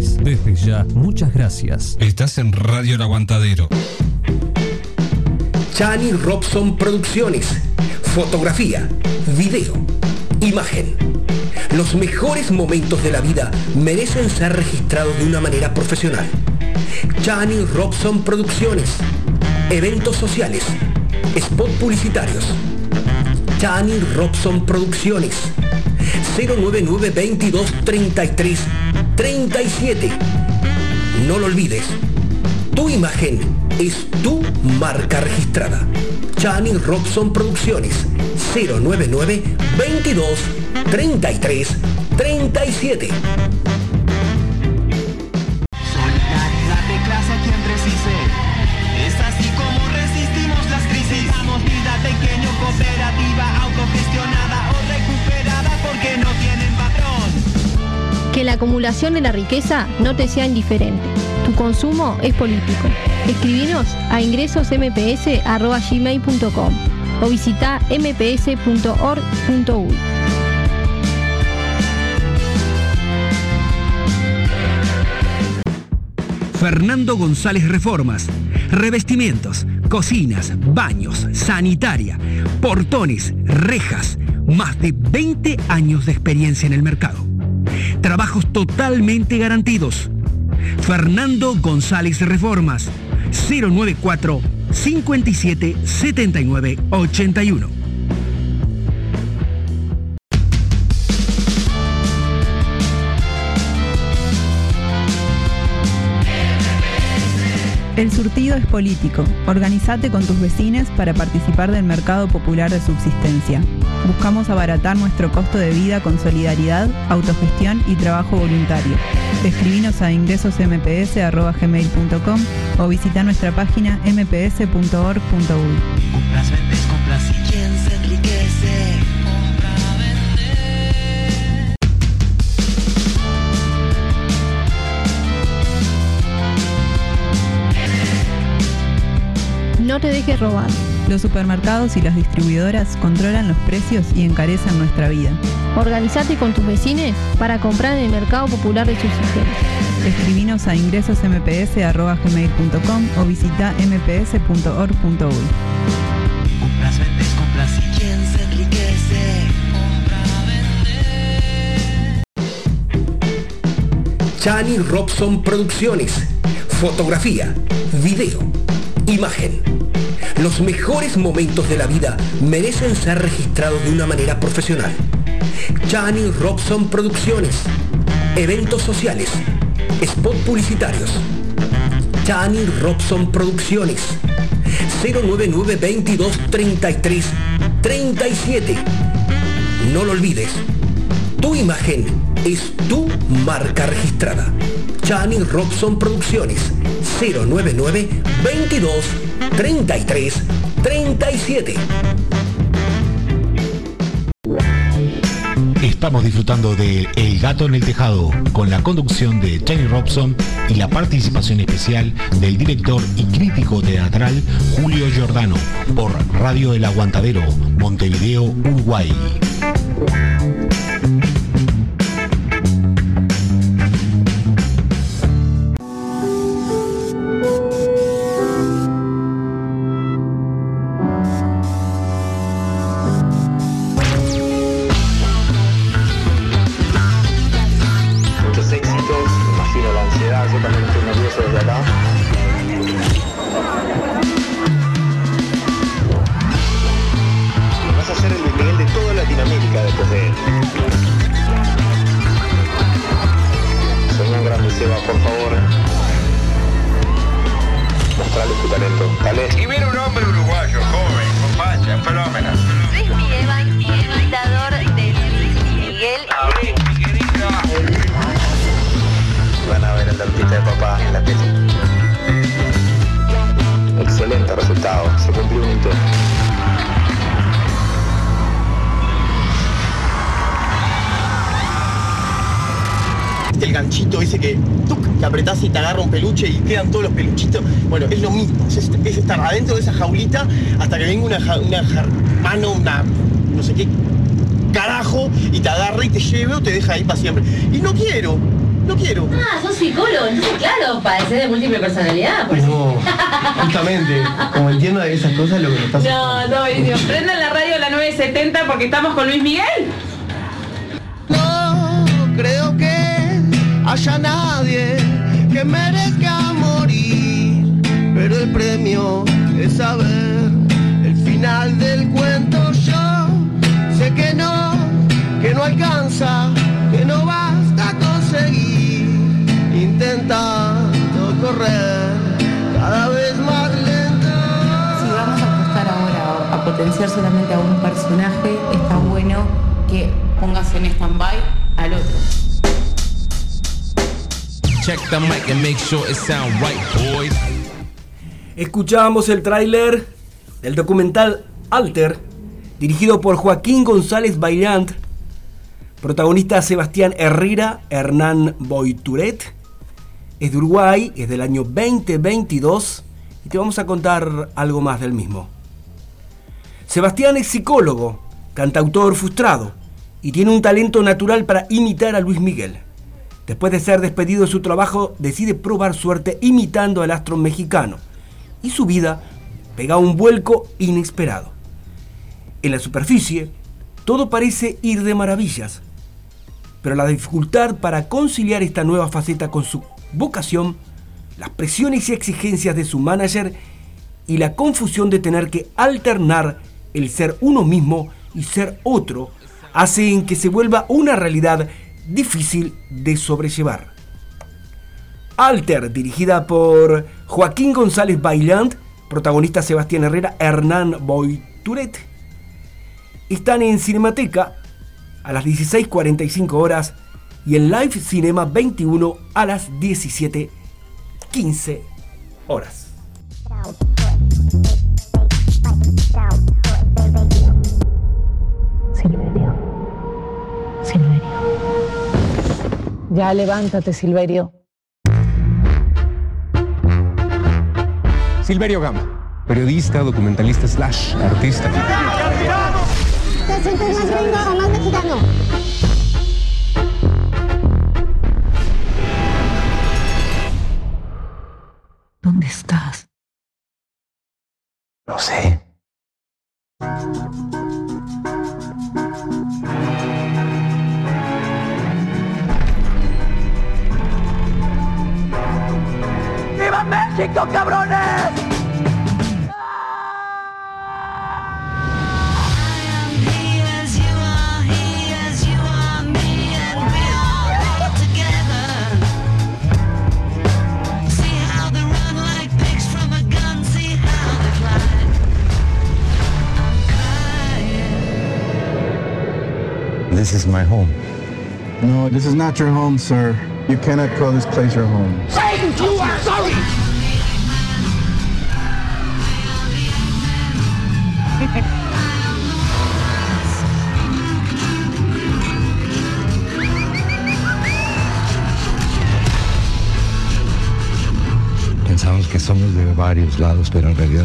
Desde ya, muchas gracias. Estás en Radio El Aguantadero. Chani Robson Producciones. Fotografía, video, imagen. Los mejores momentos de la vida merecen ser registrados de una manera profesional. Chani Robson Producciones. Eventos sociales. Spot publicitarios. Chani Robson Producciones. 099 22 33 37. No lo olvides. Tu imagen es tu marca registrada. Chani Robson Producciones 099 22 33 37. Acumulación de la riqueza no te sea indiferente. Tu consumo es político. Escribinos a ingresosmps.gmail.com o visita mps.org.uy. Fernando González Reformas. Revestimientos, cocinas, baños, sanitaria, portones, rejas. Más de 20 años de experiencia en el mercado. Trabajos totalmente garantidos. Fernando González Reformas. 094 57 79 81. El surtido es político. Organizate con tus vecinos para participar del mercado popular de subsistencia. Buscamos abaratar nuestro costo de vida con solidaridad, autogestión y trabajo voluntario. Escribinos a ingresosmps.gmail.com o visita nuestra página mps.org.uy. No te dejes robar. Los supermercados y las distribuidoras controlan los precios y encarecen nuestra vida. Organizate con tus vecinos para comprar en el mercado popular de subsistencia. Escribinos a ingresosmps.gmail.com o visita mps.org.uy. Compras, vendes, compras y quién se enriquece. Compra, vende. Chani Robson Producciones. Fotografía, video, imagen. Los mejores momentos de la vida merecen ser registrados de una manera profesional. Chani Robson Producciones. Eventos sociales. Spot publicitarios. Chani Robson Producciones. 099 22 33 37. No lo olvides. Tu imagen es tu marca registrada. Chani Robson Producciones 099 22 33 37. Estamos disfrutando de El Gato en el Tejado con la conducción de Jenny Robson y la participación especial del director y crítico teatral Julio Giordano por Radio El Aguantadero, Montevideo, Uruguay. También nervioso desde acá. Vas a ser el Luis Miguel de toda Latinoamérica después de él. Un grande Seba, por favor. Mostrale tu talento. Dale. Y viene un hombre uruguayo, joven, con facha, fenómeno. Luis Miguel, Artista de papá en la tele. Excelente resultado, se cumplió un el ganchito ese que, tuc, que apretás y te agarra un peluche y quedan todos los peluchitos. Bueno, es lo mismo, es, es estar adentro de esa jaulita hasta que venga una ja- mano, una no sé qué carajo y te agarra y te lleve o te deja ahí para siempre. Y no quiero, no quiero. Ah, sos psicólogo, entonces claro, padecer de múltiple personalidad. por eso. No, justamente, como entiendo de esas cosas lo que me estás No, no, buenísimo. Prendan la radio a la 970 porque estamos con Luis Miguel. No creo que haya nadie que merezca morir, pero el premio es saber el final del cuento. Yo sé que no, que no alcanza, correr cada vez más lento. Si vamos a apostar ahora a, potenciar solamente a un personaje, está bueno que pongas en stand-by al otro. Check the mic and make sure it sound right, boys. Escuchábamos el tráiler del documental Alter, dirigido por Joaquín González Baillant, protagonista Sebastián Herrera, Hernán Boituret, es de Uruguay, es del año 2022 y te vamos a contar algo más del mismo. Sebastián es psicólogo, cantautor frustrado y tiene un talento natural para imitar a Luis Miguel. Después de ser despedido de su trabajo, decide probar suerte imitando al astro mexicano y su vida pega un vuelco inesperado. En la superficie, todo parece ir de maravillas, pero la dificultad para conciliar esta nueva faceta con su vocación, las presiones y exigencias de su manager y la confusión de tener que alternar el ser uno mismo y ser otro, hacen que se vuelva una realidad difícil de sobrellevar. Alter, dirigida por Joaquín González Bailant, protagonista Sebastián Herrera, Hernán Boituret. Están en Cinemateca a las 16.45 horas y en Live Cinema 21 a las 17.15 horas. Silverio. Silverio. Ya levántate, Silverio. Silverio Gama, periodista, documentalista slash artista. ¿Te sientes más gringo o más mexicano? ¿Dónde estás? No sé. ¡Viva México, cabrones! This is my home. No, this is not your home, sir. You cannot call this place your home. Say you are sorry! Pensamos que somos de varios lados, pero en realidad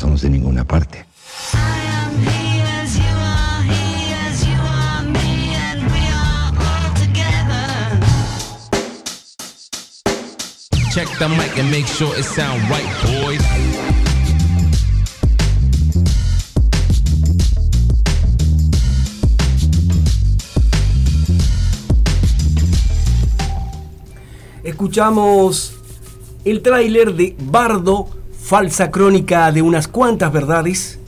somos de ninguna parte. Check the mic and make sure it sound right, boys. Escuchamos el tráiler de Bardo, falsa crónica de unas cuantas verdades,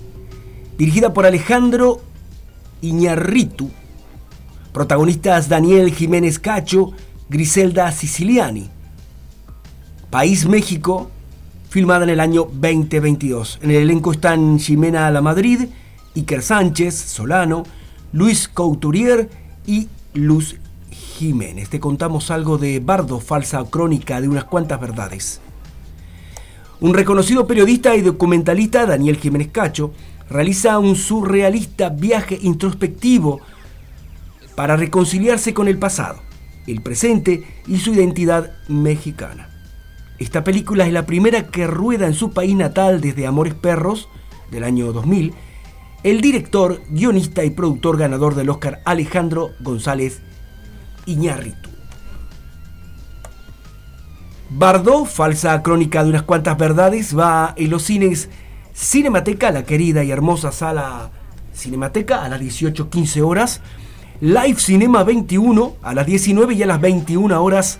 dirigida por Alejandro Iñarritu, protagonistas Daniel Jiménez Cacho, Griselda Siciliani. País México, filmada en el año 2022. En el elenco están Ximena La Madrid, Iker Sánchez, Solano, Luis Couturier y Luz Jiménez. Te contamos algo de Bardo, falsa crónica de unas cuantas verdades. Un reconocido periodista y documentalista, Daniel Jiménez Cacho, realiza un surrealista viaje introspectivo para reconciliarse con el pasado, el presente y su identidad mexicana. Esta película es la primera que rueda en su país natal desde Amores Perros, del año 2000, el director, guionista y productor ganador del Oscar Alejandro González Iñárritu. Bardo, falsa crónica de unas cuantas verdades, va en los cines Cinemateca, la querida y hermosa sala Cinemateca, a las 18.15 horas. Live Cinema 21 a las 19 y a las 21 horas.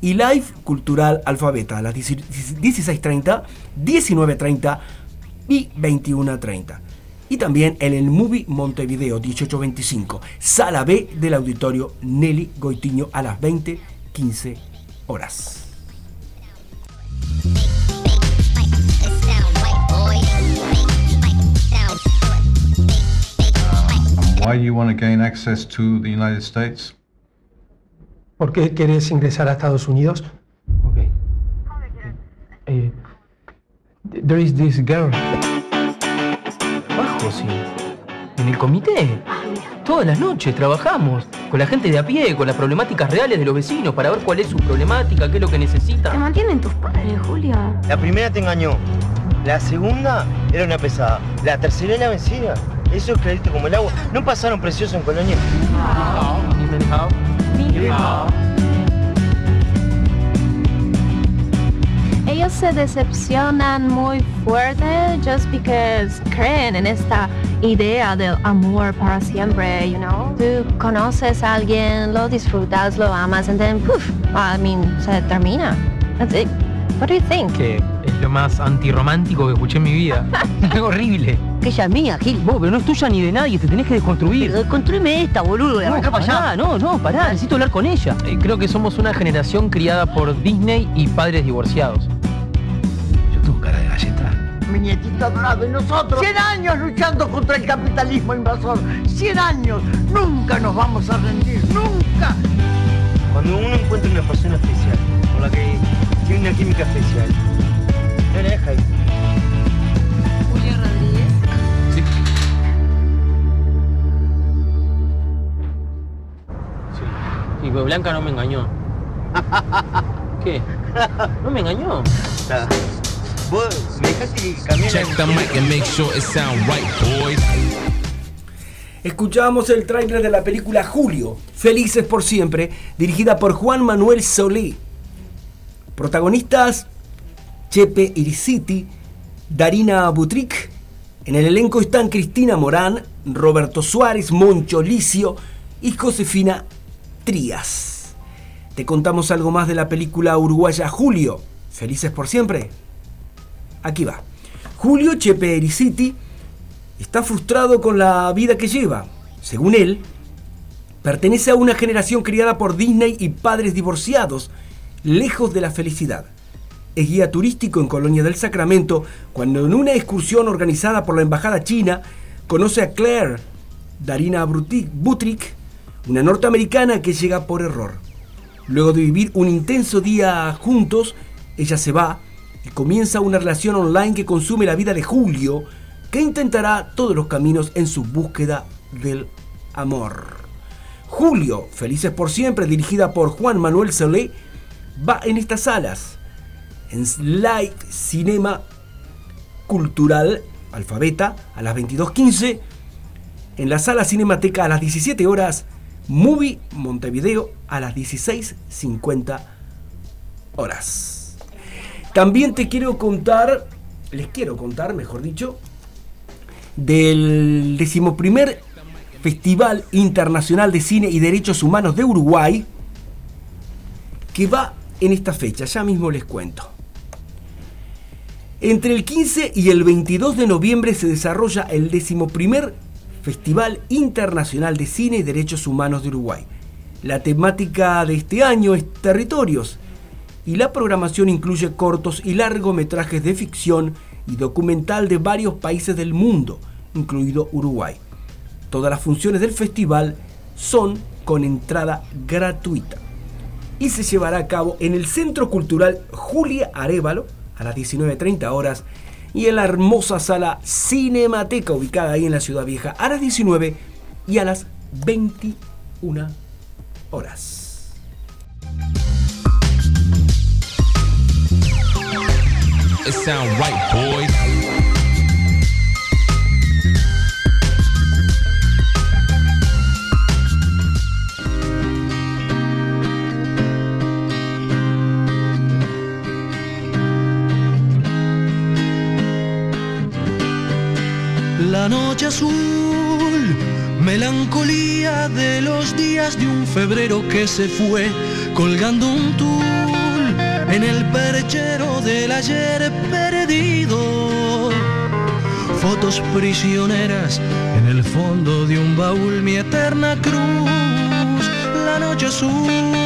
Y Live Cultural Alfabeta a las 16.30, 19.30 y 21.30. Y también en el Movie Montevideo 1825, sala B del auditorio Nelly Goitiño a las 20.15 horas. Why do you want to gain access to the United States? ¿Por qué querés ingresar a Estados Unidos? Ok. Eh, there is this girl. ¿En el comité? Todas las noches trabajamos con la gente de a pie, con las problemáticas reales de los vecinos para ver cuál es su problemática, qué es lo que necesita. Te mantienen tus padres, Julia. La primera te engañó. La segunda era una pesada. La tercera era vencida. Eso es clarito como el agua. ¿No pasaron precioso en Colonia? Ellos se decepcionan muy fuerte just because creen en esta idea del amor para siempre, you know. Tú conoces a alguien, lo disfrutas, lo amas, and then, poof, I mean, se termina. That's it. What do you think? Que es lo más antirromántico que escuché en mi vida. es horrible. que ella es mía, Gil. Vos, pero no es tuya ni de nadie, te tenés que desconstruir. Pero construime esta, boludo, No, arrancá para allá. no, no, pará, necesito hablar con ella. Eh, creo que somos una generación criada por Disney y padres divorciados. Mi nietito adorado y nosotros, 100 años luchando contra el capitalismo invasor. 100 años. Nunca nos vamos a rendir, nunca. Cuando uno encuentra una persona especial, con la que tiene una química especial, no la deja ir. Julio Rodríguez. Y Blanca no me engañó. ¿Qué? ¿No me engañó? Escuchábamos el tráiler de la película Julio, Felices por Siempre, dirigida por Juan Manuel Solé. Protagonistas, Chepe Irisiti, Darina Butric. En el elenco están Cristina Morán, Roberto Suárez, Moncho Licio y Josefina Trías. Te contamos algo más de la película uruguaya Julio, Felices por Siempre. Aquí va. Julio Chepe Irisiti está frustrado con la vida que lleva. Según él, pertenece a una generación criada por Disney y padres divorciados, lejos de la felicidad. Es guía turístico en Colonia del Sacramento cuando en una excursión organizada por la Embajada China conoce a Claire, Darina Butrick, una norteamericana que llega por error. Luego de vivir un intenso día juntos, ella se va comienza una relación online que consume la vida de Julio, que intentará todos los caminos en su búsqueda del amor. Julio, Felices por Siempre, dirigida por Juan Manuel Solé, va en estas salas. En Live Cinema Cultural Alfabeta a las 22.15. En la sala Cinemateca a las 17 horas. Movie Montevideo a las 16.50 horas. También te quiero contar, les quiero contar, mejor dicho, del decimoprimer Festival Internacional de Cine y Derechos Humanos de Uruguay, que va en esta fecha, ya mismo les cuento. Entre el 15 y el 22 de noviembre se desarrolla el decimoprimer Festival Internacional de Cine y Derechos Humanos de Uruguay. La temática de este año es territorios y la programación incluye cortos y largometrajes de ficción y documental de varios países del mundo, incluido Uruguay. Todas las funciones del festival son con entrada gratuita y se llevará a cabo en el Centro Cultural Julia Arevalo a las 19.30 horas y en la hermosa sala Cinemateca ubicada ahí en la Ciudad Vieja a las 19 y a las 21 horas. Sound right, boys. La noche azul, melancolía de los días de un febrero que se fue, colgando un tul en el perchero del ayer perdido. Fotos prisioneras en el fondo de un baúl, mi eterna cruz, la noche azul.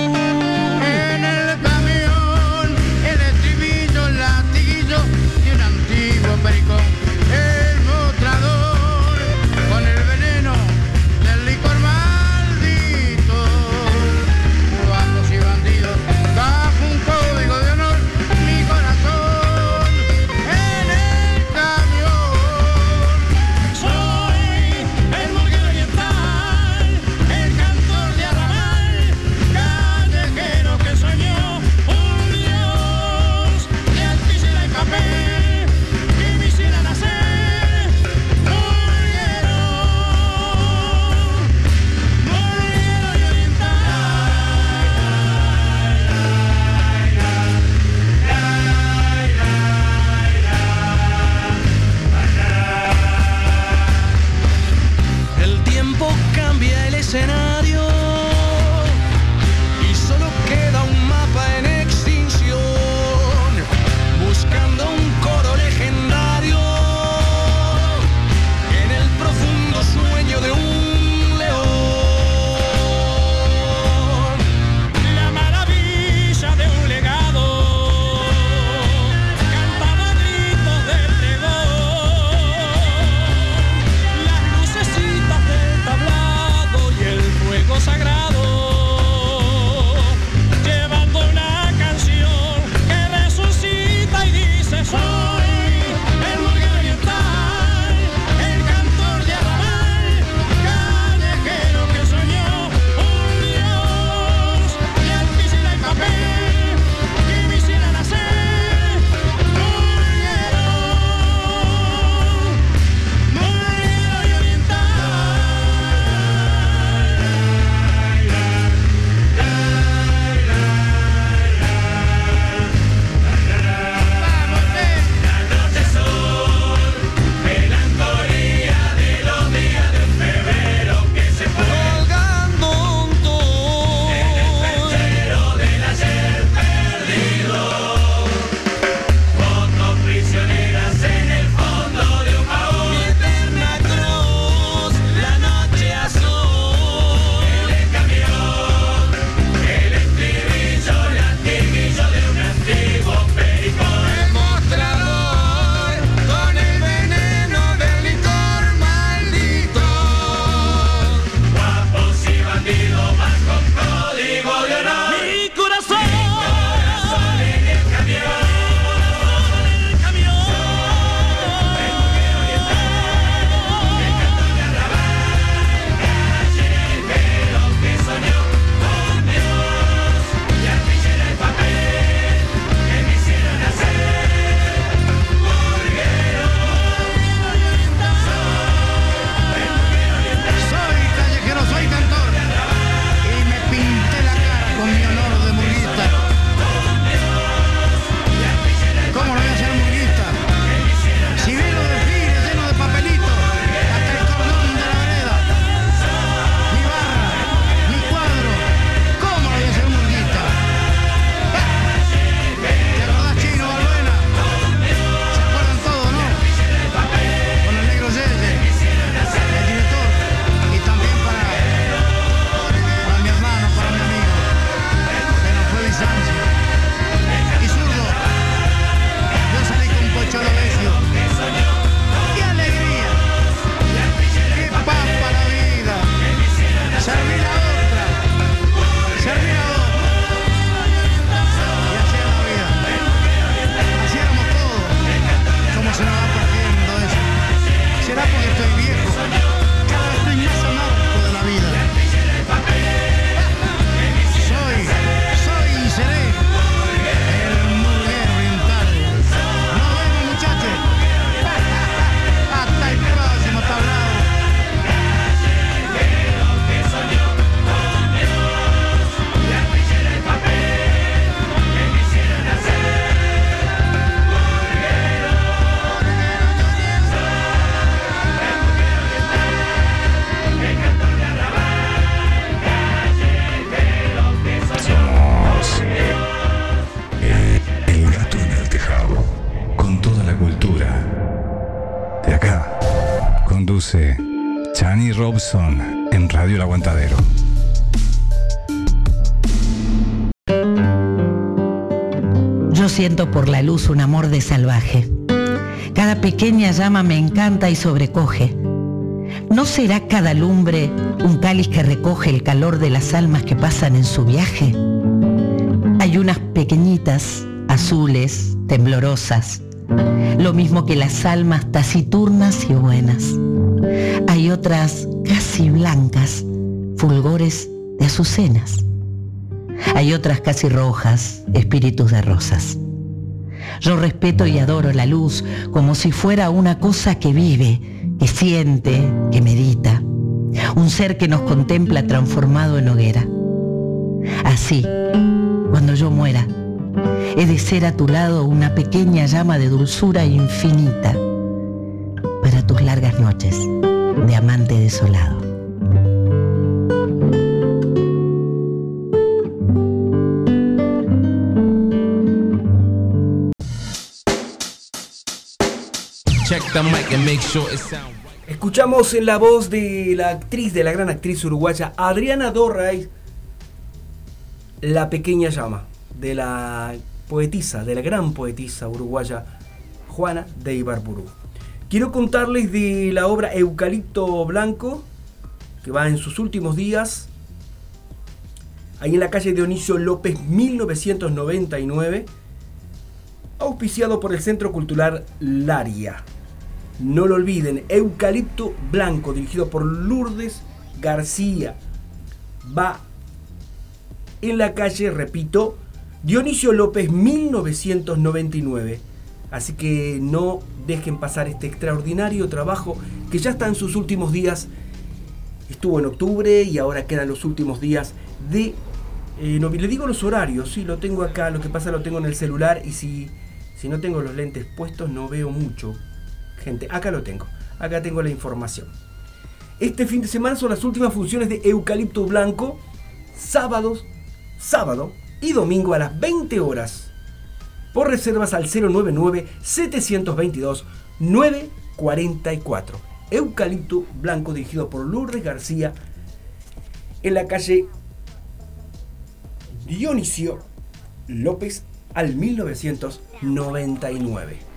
Un amor de salvaje. Cada pequeña llama me encanta y sobrecoge. ¿No será cada lumbre un cáliz que recoge el calor de las almas que pasan en su viaje? Hay unas pequeñitas, azules, temblorosas, lo mismo que las almas taciturnas y buenas. Hay otras casi blancas, fulgores de azucenas. Hay otras casi rojas, espíritus de rosas. Yo respeto y adoro la luz como si fuera una cosa que vive, que siente, que medita. Un ser que nos contempla transformado en hoguera. Así, cuando yo muera, he de ser a tu lado una pequeña llama de dulzura infinita para tus largas noches de amante desolado. Escuchamos en la voz de la actriz, de la gran actriz uruguaya Adriana Dorray, La pequeña llama, de la poetisa, de la gran poetisa uruguaya Juana de Ibarburu. Quiero contarles de la obra Eucalipto Blanco, que va en sus últimos días, ahí en la calle Dionisio López 1999, auspiciado por el Centro Cultural Laria. No lo olviden, Eucalipto Blanco, dirigido por Lourdes García. Va en la calle, repito, Dionisio López 1999. Así que no dejen pasar este extraordinario trabajo que ya está en sus últimos días. Estuvo en octubre y ahora quedan los últimos días de... Eh, no, le digo los horarios, sí, lo tengo acá, lo que pasa lo tengo en el celular y si, si no tengo los lentes puestos no veo mucho. Gente, acá lo tengo. Acá tengo la información. Este fin de semana son las últimas funciones de Eucalipto Blanco. Sábados, sábado y domingo a las 20 horas. Por reservas al 099-722-944. Eucalipto Blanco dirigido por Lourdes García en la calle Dionisio López al 1999.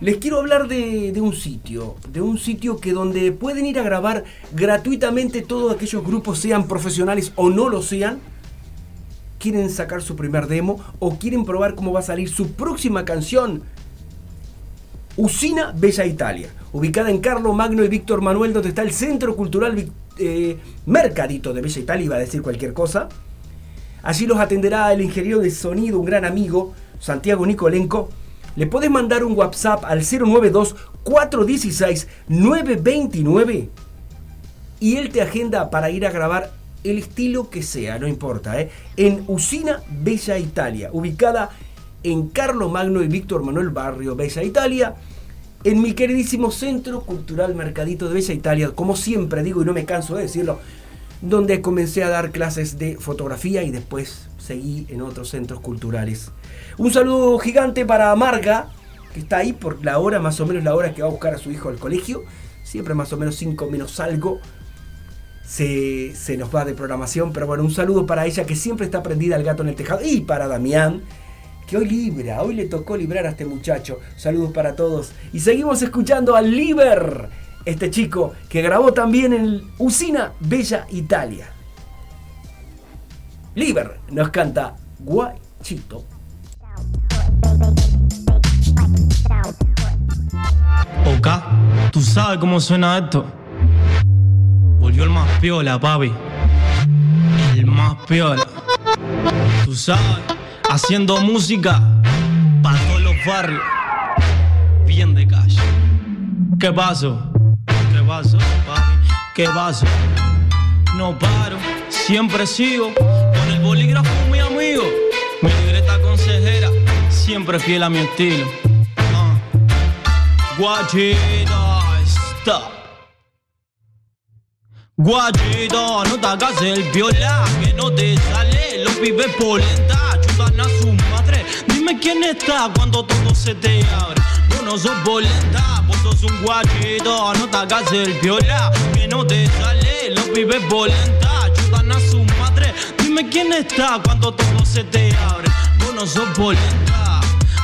Les quiero hablar de, un sitio, de un sitio que donde pueden ir a grabar gratuitamente todos aquellos grupos, sean profesionales o no lo sean. Quieren sacar su primer demo o quieren probar cómo va a salir su próxima canción. Usina Bella Italia, ubicada en Carlo Magno y Víctor Manuel, donde está el Centro Cultural eh, Mercadito de Bella Italia, iba a decir cualquier cosa. Allí los atenderá el ingeniero de sonido, un gran amigo, Santiago Nicolenco le puedes mandar un WhatsApp al 092-416-929 y él te agenda para ir a grabar el estilo que sea, no importa, ¿eh? en Usina Bella Italia, ubicada en Carlo Magno y Víctor Manuel Barrio Bella Italia, en mi queridísimo Centro Cultural Mercadito de Bella Italia, como siempre digo y no me canso de decirlo, donde comencé a dar clases de fotografía y después en otros centros culturales. Un saludo gigante para Marga, que está ahí por la hora, más o menos la hora que va a buscar a su hijo al colegio. Siempre más o menos 5 menos algo se, se, nos va de programación. Pero bueno, un saludo para ella que siempre está prendida al gato en el tejado. Y para Damián, que hoy libra, hoy le tocó librar a este muchacho. Saludos para todos. Y seguimos escuchando al Liber, este chico que grabó también en Usina Bella Italia. Liber nos canta Guachito. Oka, tú sabes cómo suena esto. Volvió el más piola, papi. El más piola. Tú sabes, haciendo música para todos los barrios. Bien de calle. ¿Qué pasó? ¿Qué pasó, papi? ¿Qué pasó? No paro, siempre sigo siempre fiel a mi estilo. Guachito, stop. Guachito, no te hagas el viola, que no te sale. Los pibes polenta, chutan a su madre. Dime quién está cuando todo se te abre. Vos no sos boleta, vos sos un guachito. No te hagas el viola, que no te sale. Los pibes bolenta, ayudan a su madre. Dime quién está cuando todo se te abre. Vos no sos boleta.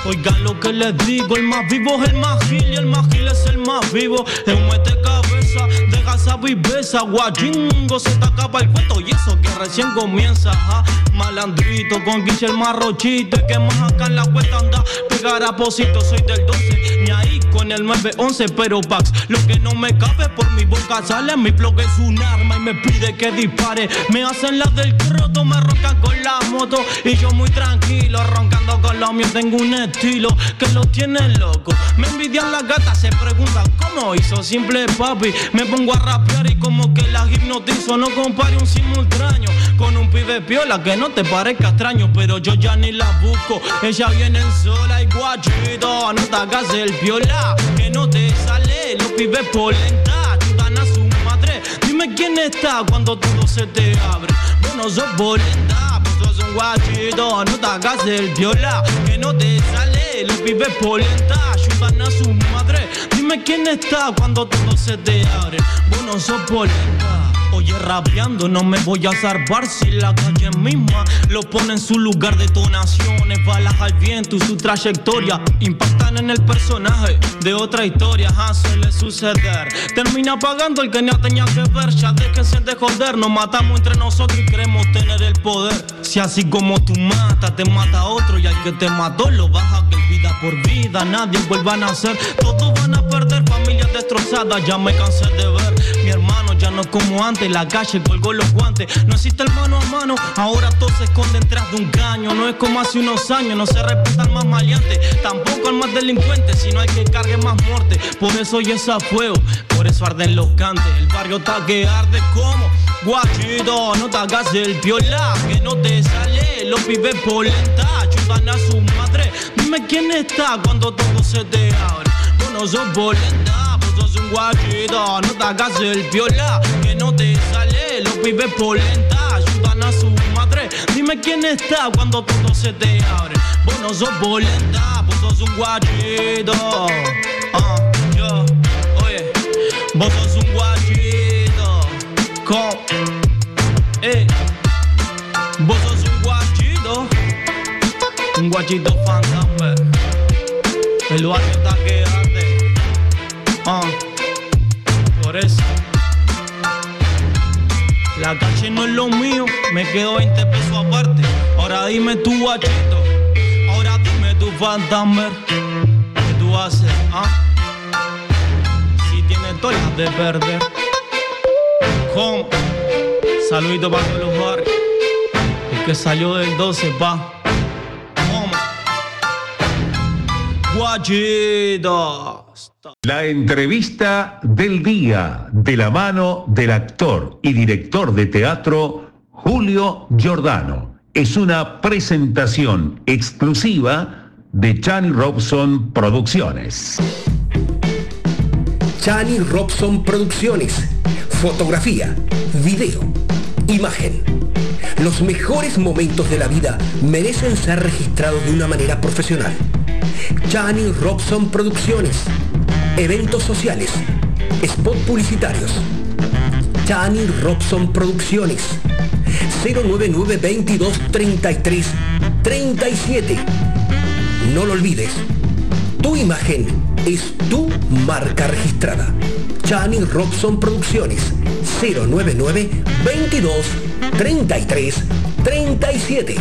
Oigan lo que les digo, el más vivo es el más gil y el más gil es el más vivo. Es cabeza, esa viveza, guachingo, se te acaba el cuento y eso que recién comienza. ajá. Malandrito con Guille el marrochito y que más acá en la vuelta anda pegar a posito, soy del 12, ni ahí con el 911, pero Pax, lo que no me cabe por mi boca sale, mi blog es un arma y me pide que dispare. Me hacen la del croto, me roncan con la moto y yo muy tranquilo, roncando con lo mío, tengo un estilo que lo tiene loco. Me envidian las gatas, se preguntan cómo hizo simple papi. Me pongo a rapear y como que la hipnotizo, no compare un simultáneo con un pibe piola que no te parezca extraño, pero yo ya ni la busco. Ella viene sola y guachito, no te hagas el piola, que no te sale. Los pibes polenta, ayudan a su madre. Dime quién está cuando todo se te abre. Vos no sos polenta, guachito, no te hagas el piola, que no te sale. Los pibes polenta, ayudan a su madre. Dime quién está cuando todo se te abre. Vos no sos polenta. Oye, rapeando no me voy a zarpar si la calle misma lo pone en su lugar de tonaciones, balas al viento y su trayectoria impactan en el personaje de otra historia, ajá, suele suceder. Termina pagando el que no tenía que ver, ya déjense de joder, nos matamos entre nosotros y queremos tener el poder. Si así como tú matas, te mata otro y al que te mató lo baja que vida por vida, nadie vuelva a nacer, todos van a perder familias destrozadas, ya me cansé de ver. Mi hermano ya no como antes, la calle colgó los guantes. No existe el mano a mano, ahora todo se esconde detrás de un caño. No es como hace unos años, no se respeta al más maleante, tampoco al más delincuente, sino hay que cargue más muerte. Por eso ya es fuego, por eso arden los cantes. El barrio está que arde como guachito, no te hagas el piola, que no te sale. Los pibes polenta, ayudan a su madre. Dime quién está cuando todo se te abre. Vos no polenta, sos un guachito, no te hagas el piola, que no te sale. Los pibes polenta, ayudan a su madre. Dime quién está cuando todo se te abre. Vos no sos polenta, vos sos un guachito. Ah, yo, oye, vos sos un guachito. Con, eh, vos sos un guachito. Un guachito fantasma. El está que arde. Ah, por eso. La calle no es lo mío, me quedo 20 pesos aparte. Ahora dime tu guachito, ahora dime tu fantasma. ¿Qué tú haces? Ah, si tienes todas de perder. ¿Cómo? Saludito para todos los barrios. El que salió del 12, pa. ¿Cómo? Guachitos. La entrevista del día de la mano del actor y director de teatro Julio Giordano. Es una presentación exclusiva de Chani Robson Producciones. Chani Robson Producciones. Fotografía, video, imagen. Los mejores momentos de la vida merecen ser registrados de una manera profesional. Chani Robson Producciones. Eventos sociales. Spot publicitarios. Chani Robson Producciones. 099 22 33 37. No lo olvides. Tu imagen es tu marca registrada. Chani Robson Producciones 099 22 33 37.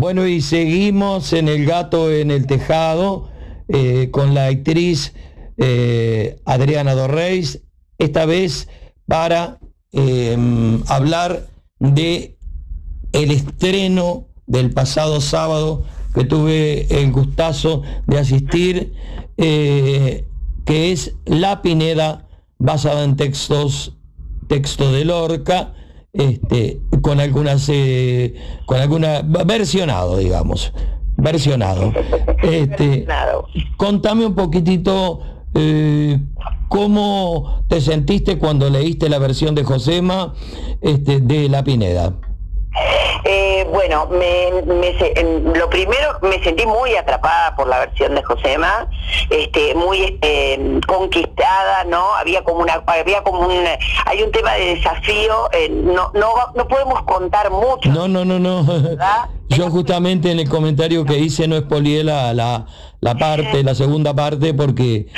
Bueno, y seguimos en El Gato en el Tejado eh, con la actriz eh, Adriana Dorreis, esta vez para eh, hablar de el estreno del pasado sábado que tuve el gustazo de asistir, eh, que es La Pineda, basada en textos, texto de Lorca, este, con algunas, eh, con alguna, versionado, digamos, versionado. Este, contame un poquitito eh, cómo te sentiste cuando leíste la versión de Josema este, de La Pineda. Eh, bueno, me, me lo primero me sentí muy atrapada por la versión de Josema, este, muy eh, conquistada, ¿no? Había como una, había como un, hay un tema de desafío, eh, no, no, no podemos contar mucho. No, no, no, no. Yo justamente en el comentario que hice no expolié la, la, la parte, la segunda parte, porque,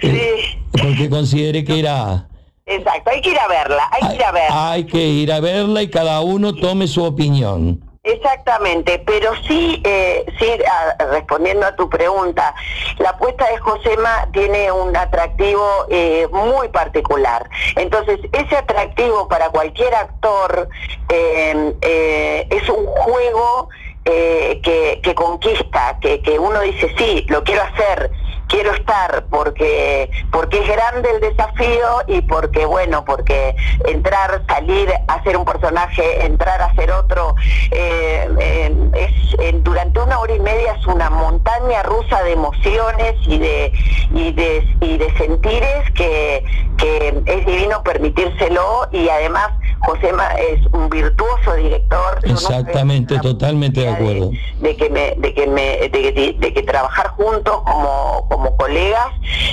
eh, porque consideré que era... Exacto, hay que ir a verla, hay que ir a verla. Hay que ir a verla y cada uno tome su opinión. Exactamente, pero sí, eh, sí a- respondiendo a tu pregunta, la apuesta de Josema tiene un atractivo eh, muy particular. Entonces, ese atractivo para cualquier actor eh, eh, es un juego eh, que, que conquista, que, que uno dice, sí, lo quiero hacer, quiero estar, porque, porque es grande el desafío y porque, bueno, porque entrar, salir, hacer un personaje, entrar a hacer otro, eh, eh, es, eh, durante una hora y media es una montaña rusa de emociones y de, y de, y de sentires que, que es divino permitírselo y además Josema es un virtuoso director. Exactamente, totalmente de acuerdo. de que me de que me de que, de que trabajar juntos como como colegas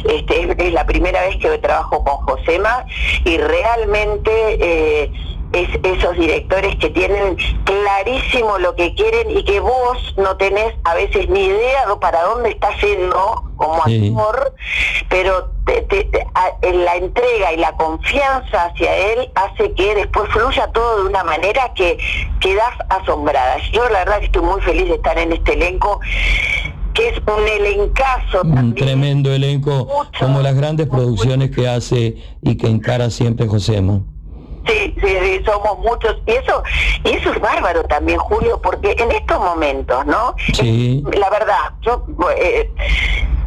este es, es la primera vez que trabajo con Josema y realmente eh, es esos directores que tienen clarísimo lo que quieren y que vos no tenés a veces ni idea de para dónde está yendo como Sí. actor, pero te- te- te- a- en la entrega y la confianza hacia él hace que después fluya todo de una manera que quedas asombrada. Yo la verdad que estoy muy feliz de estar en este elenco, que es un elencazo Un tremendo elenco, como las grandes producciones que hace y que encara siempre Josema. Sí, sí, sí, somos muchos. Y eso, y eso es bárbaro también, Julio, porque en estos momentos, ¿no? Sí. La verdad, yo, eh,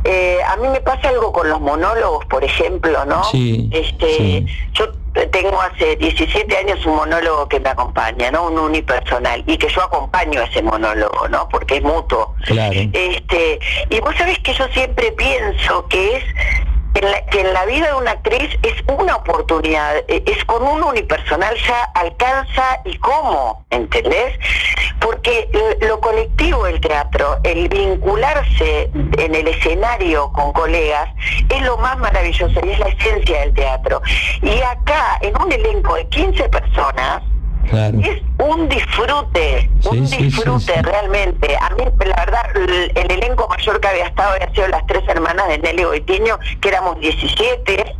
eh, a mí me pasa algo con los monólogos, por ejemplo, ¿no? Sí, Este, sí. yo tengo hace 17 años un monólogo que me acompaña, ¿no? Un unipersonal y que yo acompaño a ese monólogo, ¿no? Porque es mutuo. Claro. Este, y vos sabés que yo siempre pienso que es que en la vida de una actriz es una oportunidad, eh, es con un unipersonal ya alcanza y cómo, ¿entendés? Porque lo colectivo del teatro, el vincularse en el escenario con colegas, es lo más maravilloso y es la esencia del teatro. Y acá, en un elenco de 15 personas, Claro. es un disfrute, un Sí, disfrute sí, realmente. A mí, la verdad, el, el elenco mayor que había estado había sido las tres hermanas de Nelly Goitiño, que éramos 17.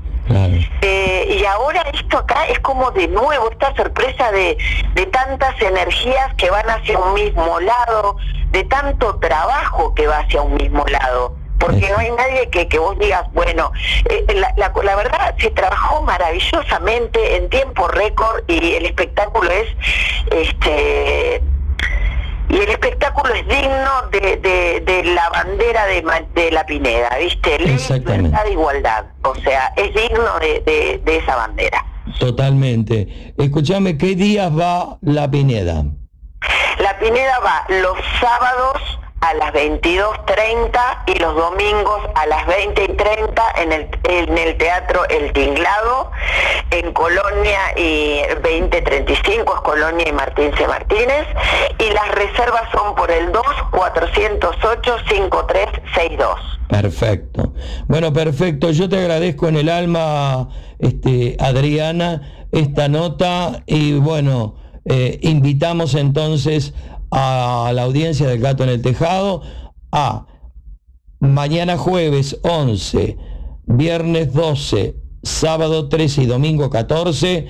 Eh, y ahora esto acá es como de nuevo, esta sorpresa de, de tantas energías que van hacia un mismo lado, de tanto trabajo que va hacia un mismo lado. Porque no hay nadie que, que vos digas, bueno, eh, la, la- la verdad se trabajó maravillosamente en tiempo récord y el espectáculo es, este, y el espectáculo es digno de, de- de la bandera de, de la Pineda, ¿viste? Ley, Exactamente. libertad, igualdad. O sea, es digno de, de- de esa bandera. Totalmente. Escúchame, ¿qué días va la Pineda? La Pineda va los sábados a las 22.30 y los domingos a las 20.30 en el, en el Teatro El Tinglado, en Colonia y 2035 es Colonia y Martín C. Martínez, y las reservas son por el 2-408-5362. Perfecto. Bueno, perfecto. Yo te agradezco en el alma, este, Adriana, esta nota y bueno, eh, invitamos entonces a la audiencia del Gato en el Tejado. A mañana jueves 11, viernes 12, sábado 13 y domingo 14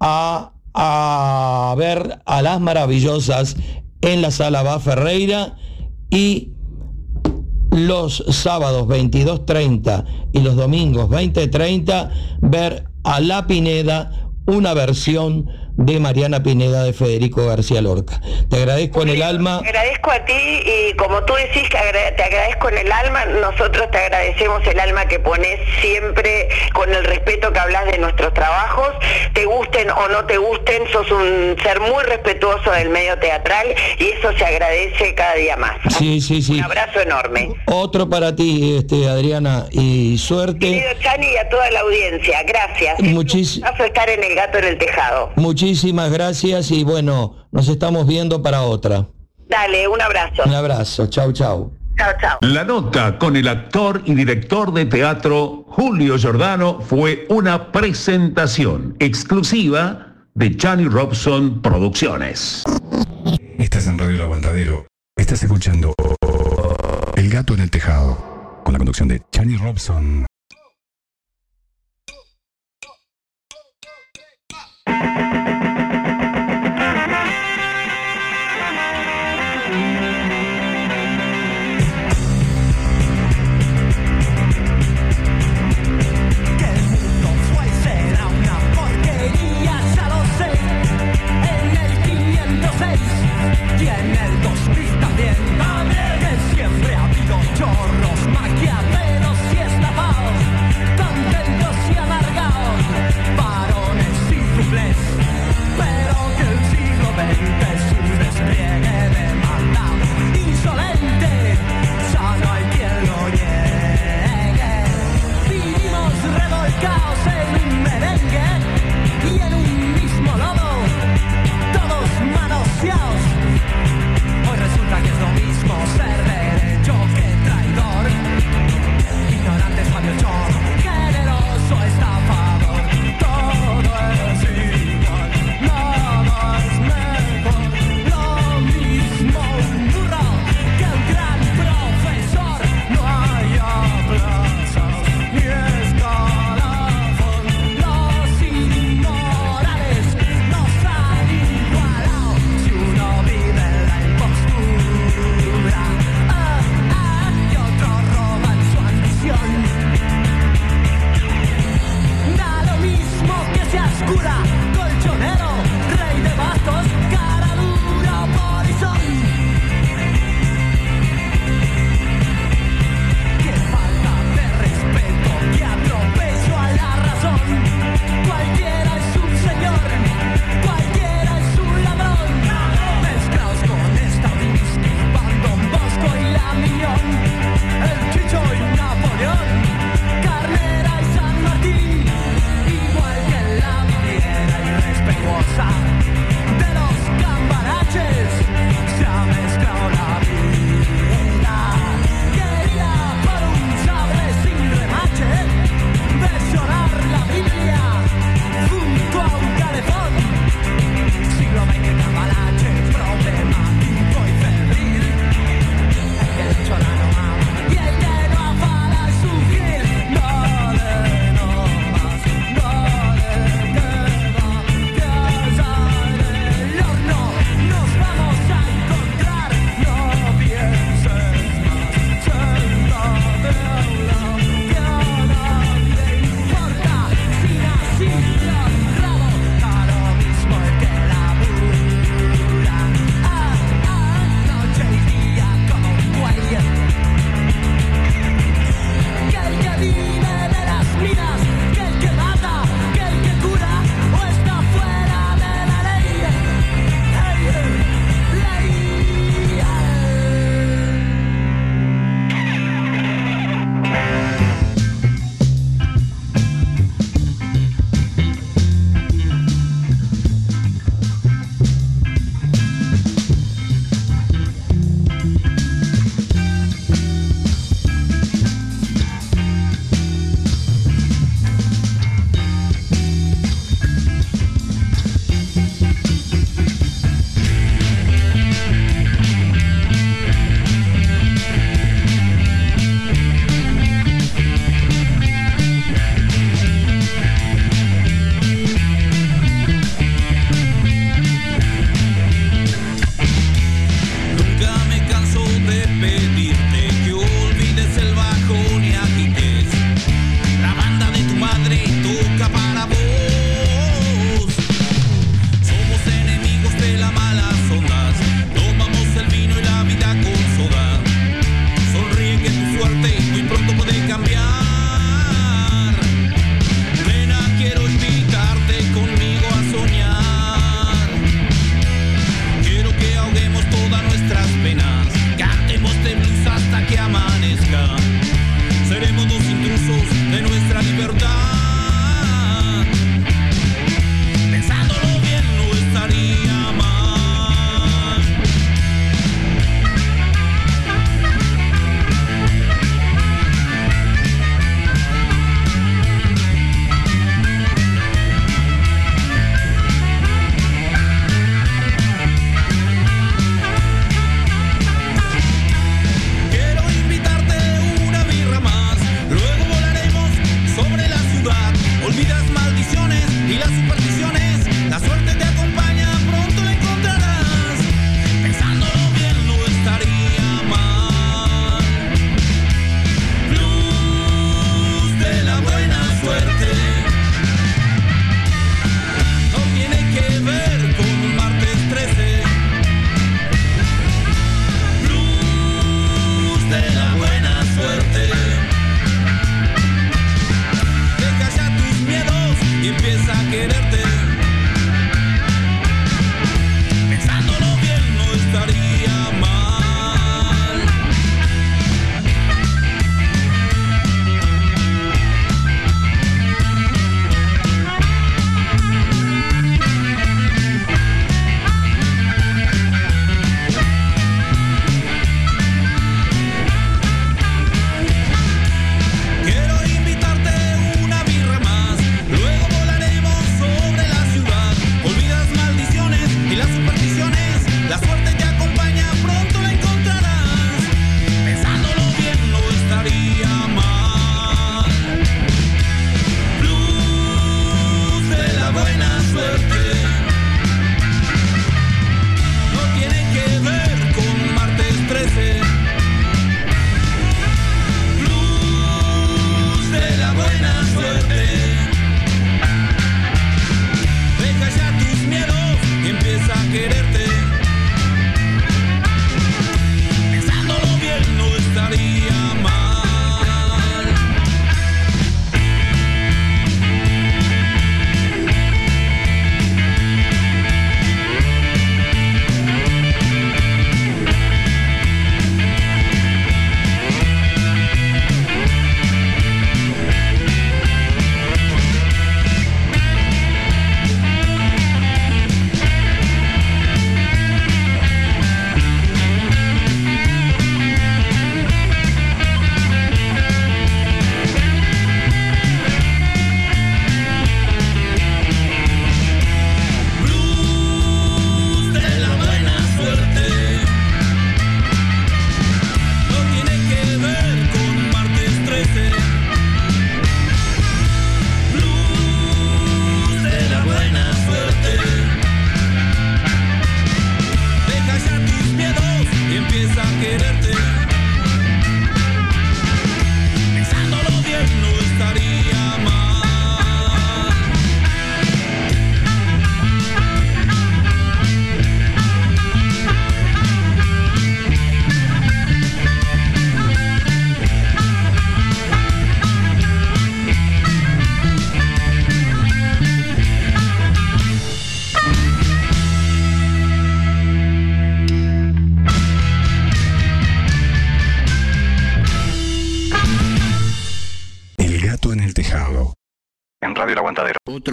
a, a ver a las maravillosas en la sala Va Ferreira y los sábados 22.30 y los domingos 20.30 ver a La Pineda, una versión de Mariana Pineda de Federico García Lorca. Te agradezco en el alma. Te agradezco a ti y como tú decís que te agradezco en el alma, nosotros te agradecemos el alma que pones siempre con el respeto que hablas de nuestros trabajos, te gusten o no te gusten, sos un ser muy respetuoso del medio teatral y eso se agradece cada día más. Sí, sí, sí. Un abrazo enorme. Otro para ti, este, Adriana, y suerte. Querido Chani y a toda la audiencia, gracias. Muchis- Es un gustazo estar en el gato en el tejado. Muchísimas muchísimas gracias y bueno, nos estamos viendo para otra. Dale, un abrazo. Un abrazo, chau, chau. Chao, chao. La nota con el actor y director de teatro Julio Giordano fue una presentación exclusiva de Johnny Robson Producciones. Estás en Radio El Aguantadero. Estás escuchando El Gato en el Tejado. Con la conducción de Chani Robson. También. Que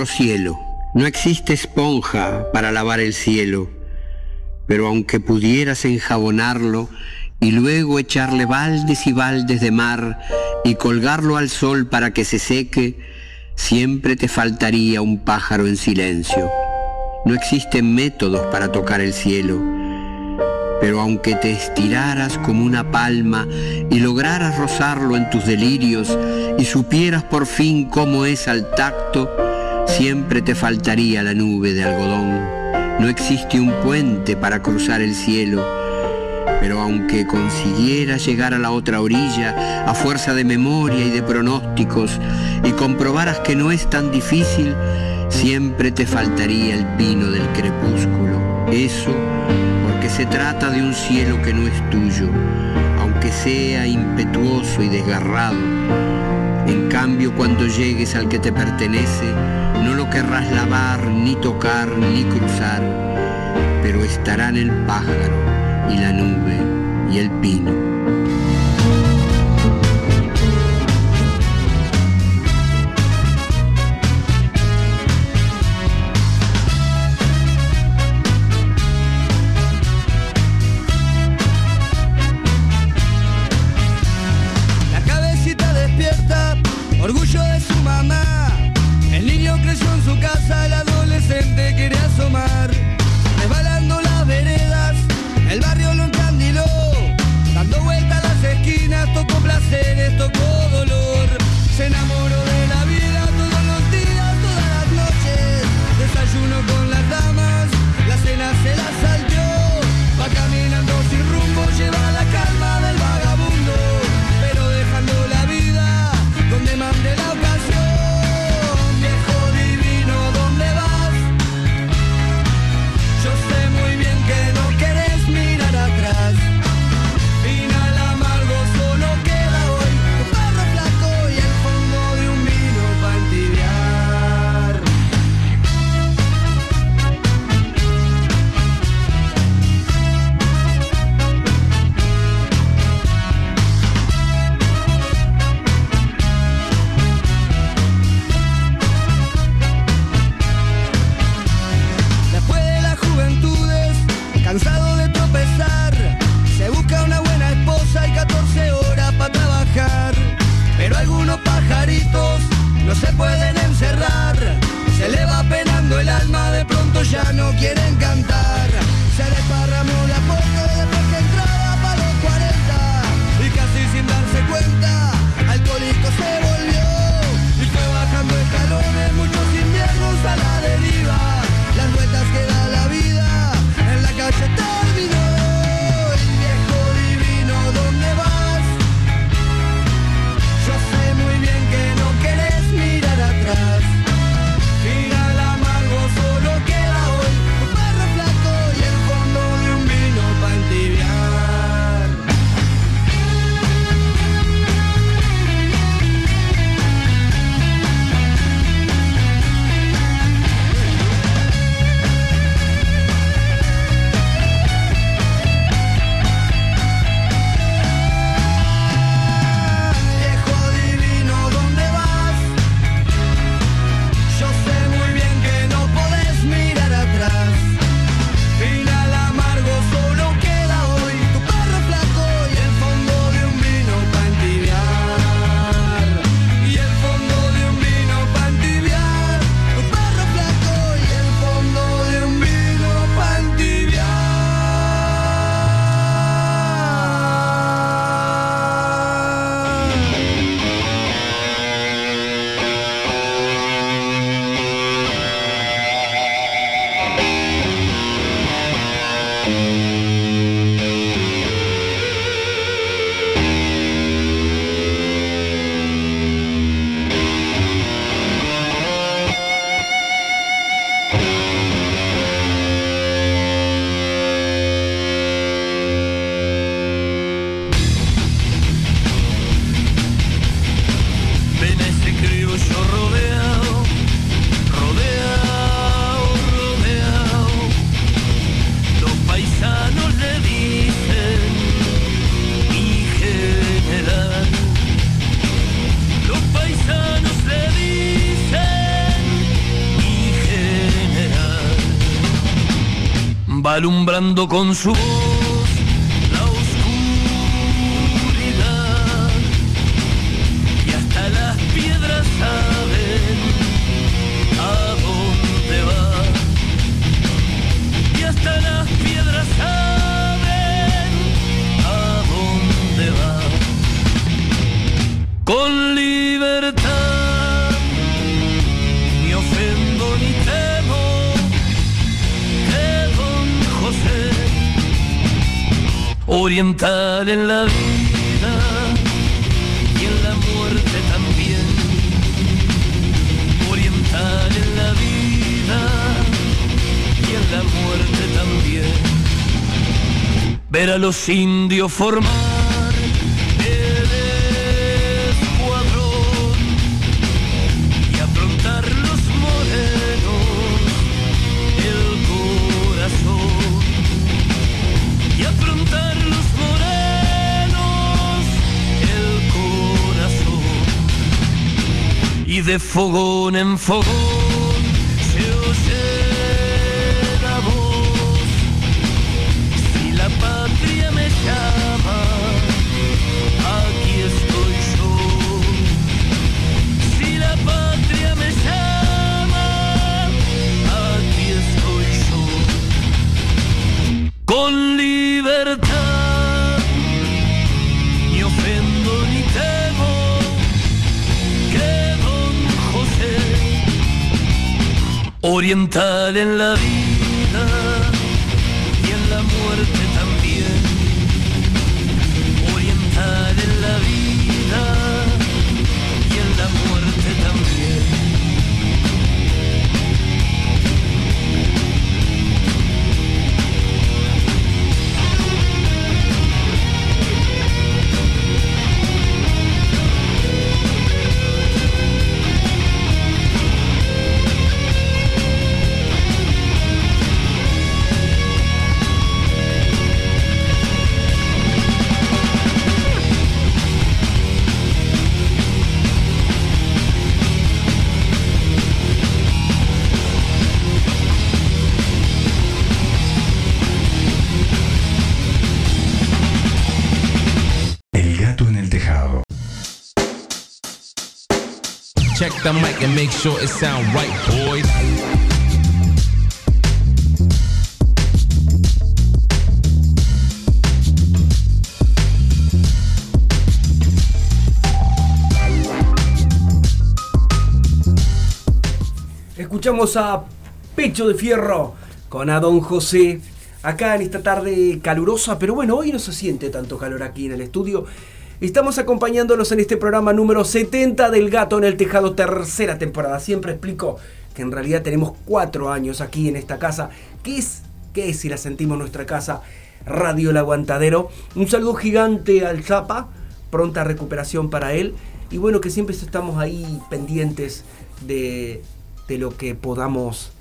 Cielo. No existe esponja para lavar el cielo, pero aunque pudieras enjabonarlo y luego echarle baldes y baldes de mar y colgarlo al sol para que se seque, siempre te faltaría un pájaro en silencio. No existen métodos para tocar el cielo, pero aunque te estiraras como una palma y lograras rozarlo en tus delirios y supieras por fin cómo es al tacto, siempre te faltaría la nube de algodón. No existe un puente para cruzar el cielo, pero aunque consiguieras llegar a la otra orilla a fuerza de memoria y de pronósticos y comprobaras que no es tan difícil, siempre te faltaría el pino del crepúsculo. Eso porque se trata de un cielo que no es tuyo, aunque sea impetuoso y desgarrado. Cambio, cuando llegues al que te pertenece, no lo querrás lavar, ni tocar, ni cruzar, pero estarán el pájaro y la nube y el pino. Va alumbrando con su oriental en la vida y en la muerte también. Oriental en la vida y en la muerte también. Ver a los indios formar y de fogón en oriental en la vida sound right, boys. Escuchamos a Pecho de Fierro con a Don José acá en esta tarde calurosa, pero bueno, hoy no se siente tanto calor aquí en el estudio. Estamos acompañándolos en este programa número 70 del Gato en el Tejado, tercera temporada. Siempre explico que en realidad tenemos cuatro años aquí en esta casa. ¿Qué es? ¿Qué es si la sentimos nuestra casa? Radio El Aguantadero. Un saludo gigante al Zapa, pronta recuperación para él. Y bueno, que siempre estamos ahí pendientes de, de lo que podamos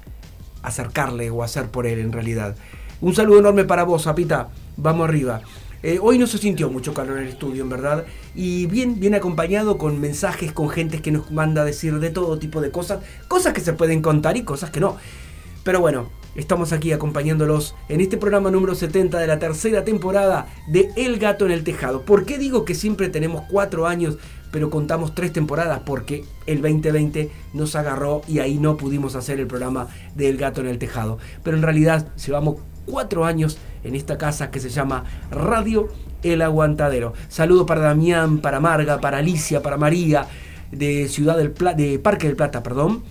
acercarle o hacer por él en realidad. Un saludo enorme para vos, Zapita. Vamos arriba. Eh, hoy no se sintió mucho calor en el estudio, en verdad. Y bien, bien acompañado con mensajes, con gente que nos manda a decir de todo tipo de cosas. Cosas que se pueden contar y cosas que no. Pero bueno, estamos aquí acompañándolos en este programa número 70 de la tercera temporada de El Gato en el Tejado. ¿Por qué digo que siempre tenemos cuatro años, pero contamos tres temporadas? Porque el 2020 nos agarró y ahí no pudimos hacer el programa de El Gato en el Tejado. Pero en realidad llevamos cuatro años en esta casa que se llama Radio El Aguantadero. Saludo para Damián, para Marga, para Alicia, para María, de Ciudad del Pla de Parque del Plata, perdón.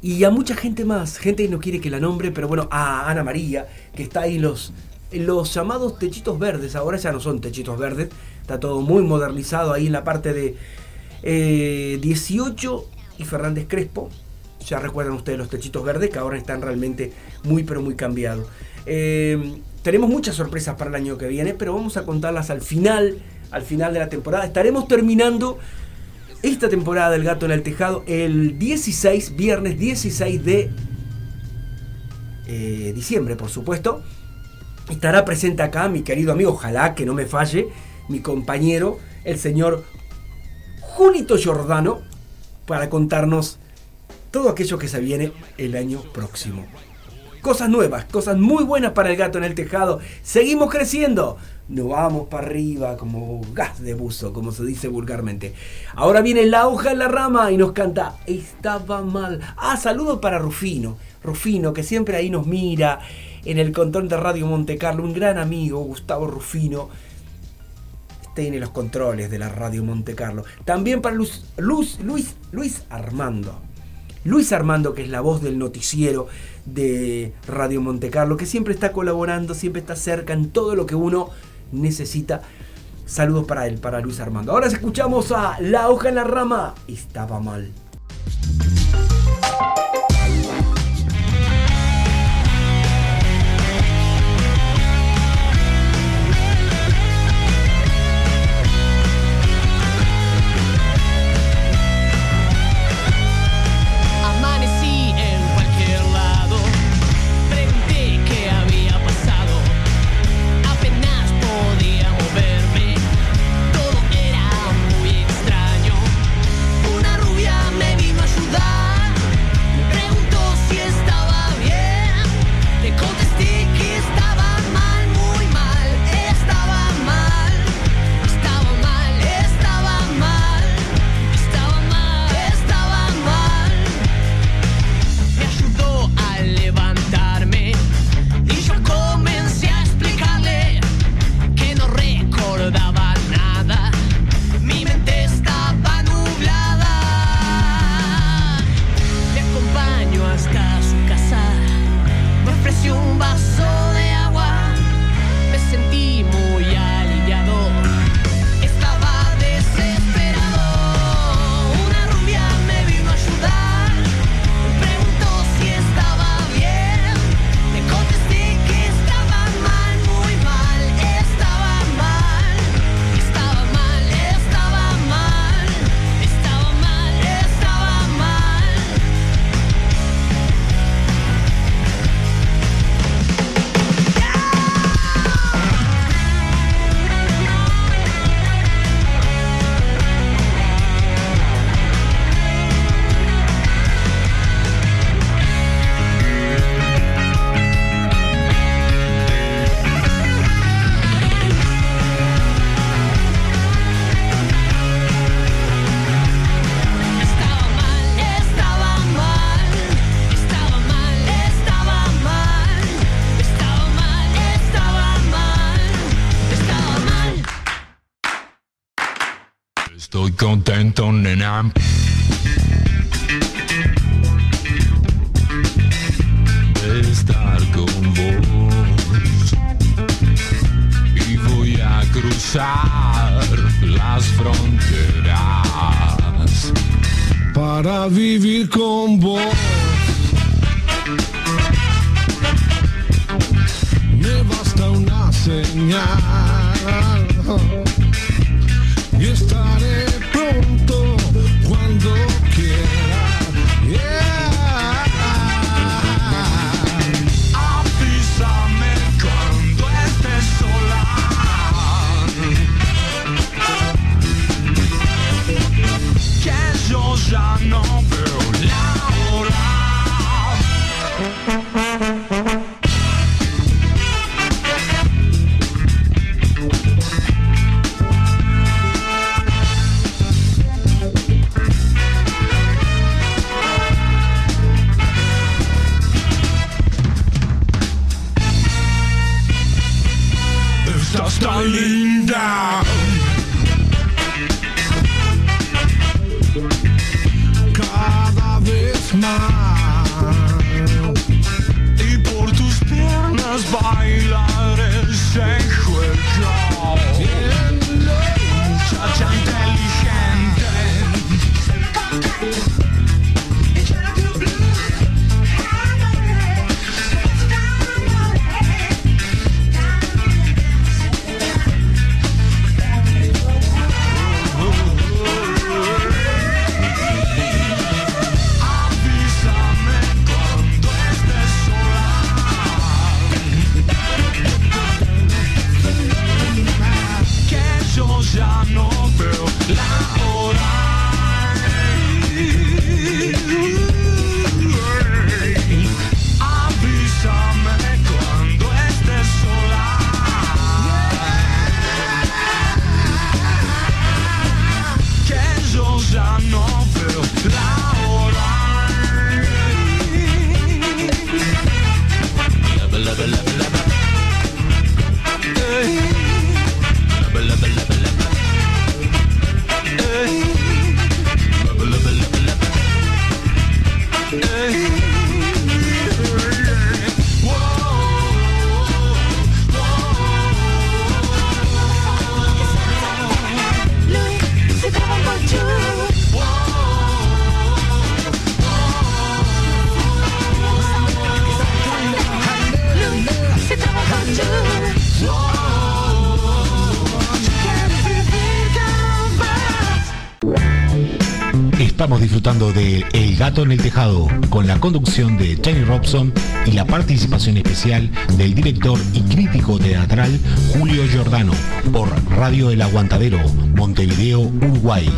Y a mucha gente más, gente que no quiere que la nombre, pero bueno, a Ana María, que está ahí los, los llamados techitos verdes, ahora ya no son techitos verdes, está todo muy modernizado ahí en la parte de eh, 18 y Fernández Crespo. Ya recuerdan ustedes los techitos verdes que ahora están realmente muy pero muy cambiados. Eh, tenemos muchas sorpresas para el año que viene, pero vamos a contarlas al final, al final de la temporada. Estaremos terminando esta temporada del Gato en el Tejado el 16, viernes 16 de eh, diciembre, por supuesto. Estará presente acá mi querido amigo, ojalá que no me falle, mi compañero, el señor Julito Giordano, para contarnos todo aquello que se viene el año próximo. Cosas nuevas, cosas muy buenas para el gato en el tejado. Seguimos creciendo. No vamos para arriba como gas de buzo, como se dice vulgarmente. Ahora viene la hoja en la rama y nos canta Estaba mal. Ah, saludo para Rufino. Rufino, que siempre ahí nos mira en el control de Radio Monte Carlo. Un gran amigo, Gustavo Rufino. Tiene los controles de la Radio Monte Carlo. También para Luz, Luis, Luis Armando. Luis Armando, que es la voz del noticiero de Radio Monte Carlo, que siempre está colaborando, siempre está cerca en todo lo que uno necesita. Saludos para él, para Luis Armando. Ahora escuchamos a La hoja en la rama. Estaba mal. Estoy contento, nena. De estar con vos. Y voy a cruzar las fronteras para vivir con vos. Me basta una señal Gato en el Tejado, con la conducción de Jenny Robson y la participación especial del director y crítico teatral Julio Giordano por Radio El Aguantadero, Montevideo, Uruguay.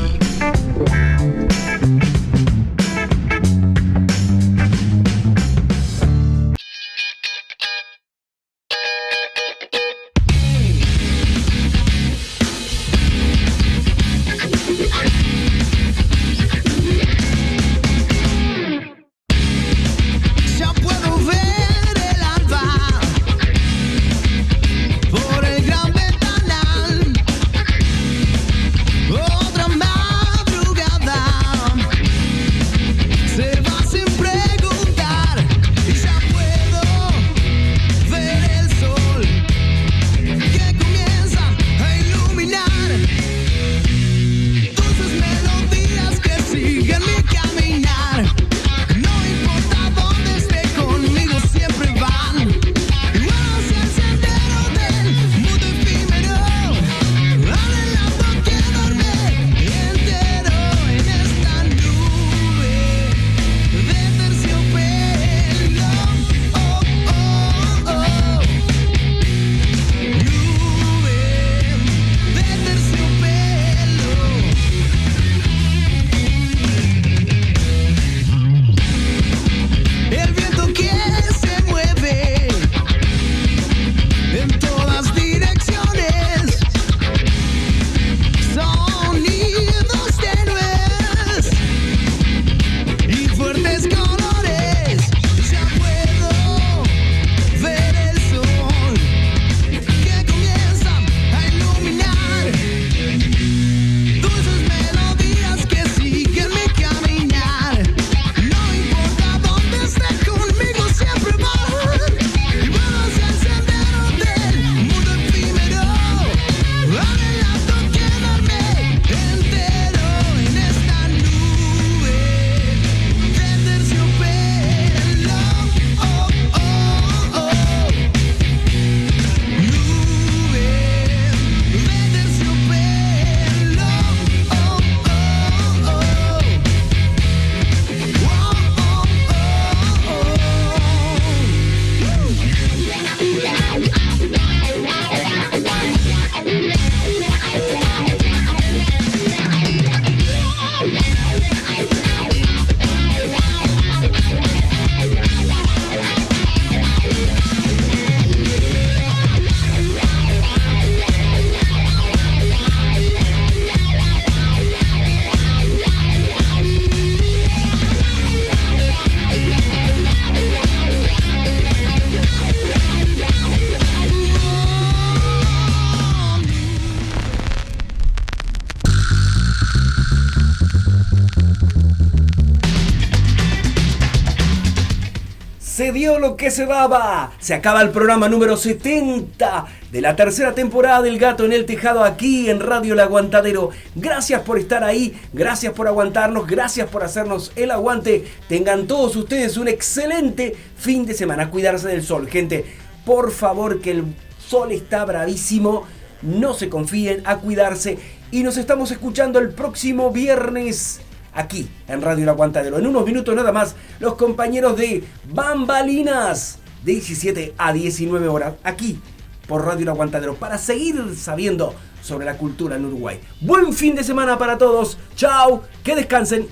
Lo que se daba. Se acaba el programa número 70 de la tercera temporada del Gato en el Tejado aquí en Radio El Aguantadero. Gracias por estar ahí, gracias por aguantarnos, gracias por hacernos el aguante. Tengan todos ustedes un excelente fin de semana. Cuidarse del sol, gente. Por favor, que el sol está bravísimo. No se confíen, a cuidarse. Y nos estamos escuchando el próximo viernes aquí en Radio El Aguantadero. En unos minutos nada más, los compañeros de Bambalinas, de 17 a 19 horas, aquí por Radio El Aguantadero, para seguir sabiendo sobre la cultura en Uruguay. Buen fin de semana para todos. Chao, que descansen.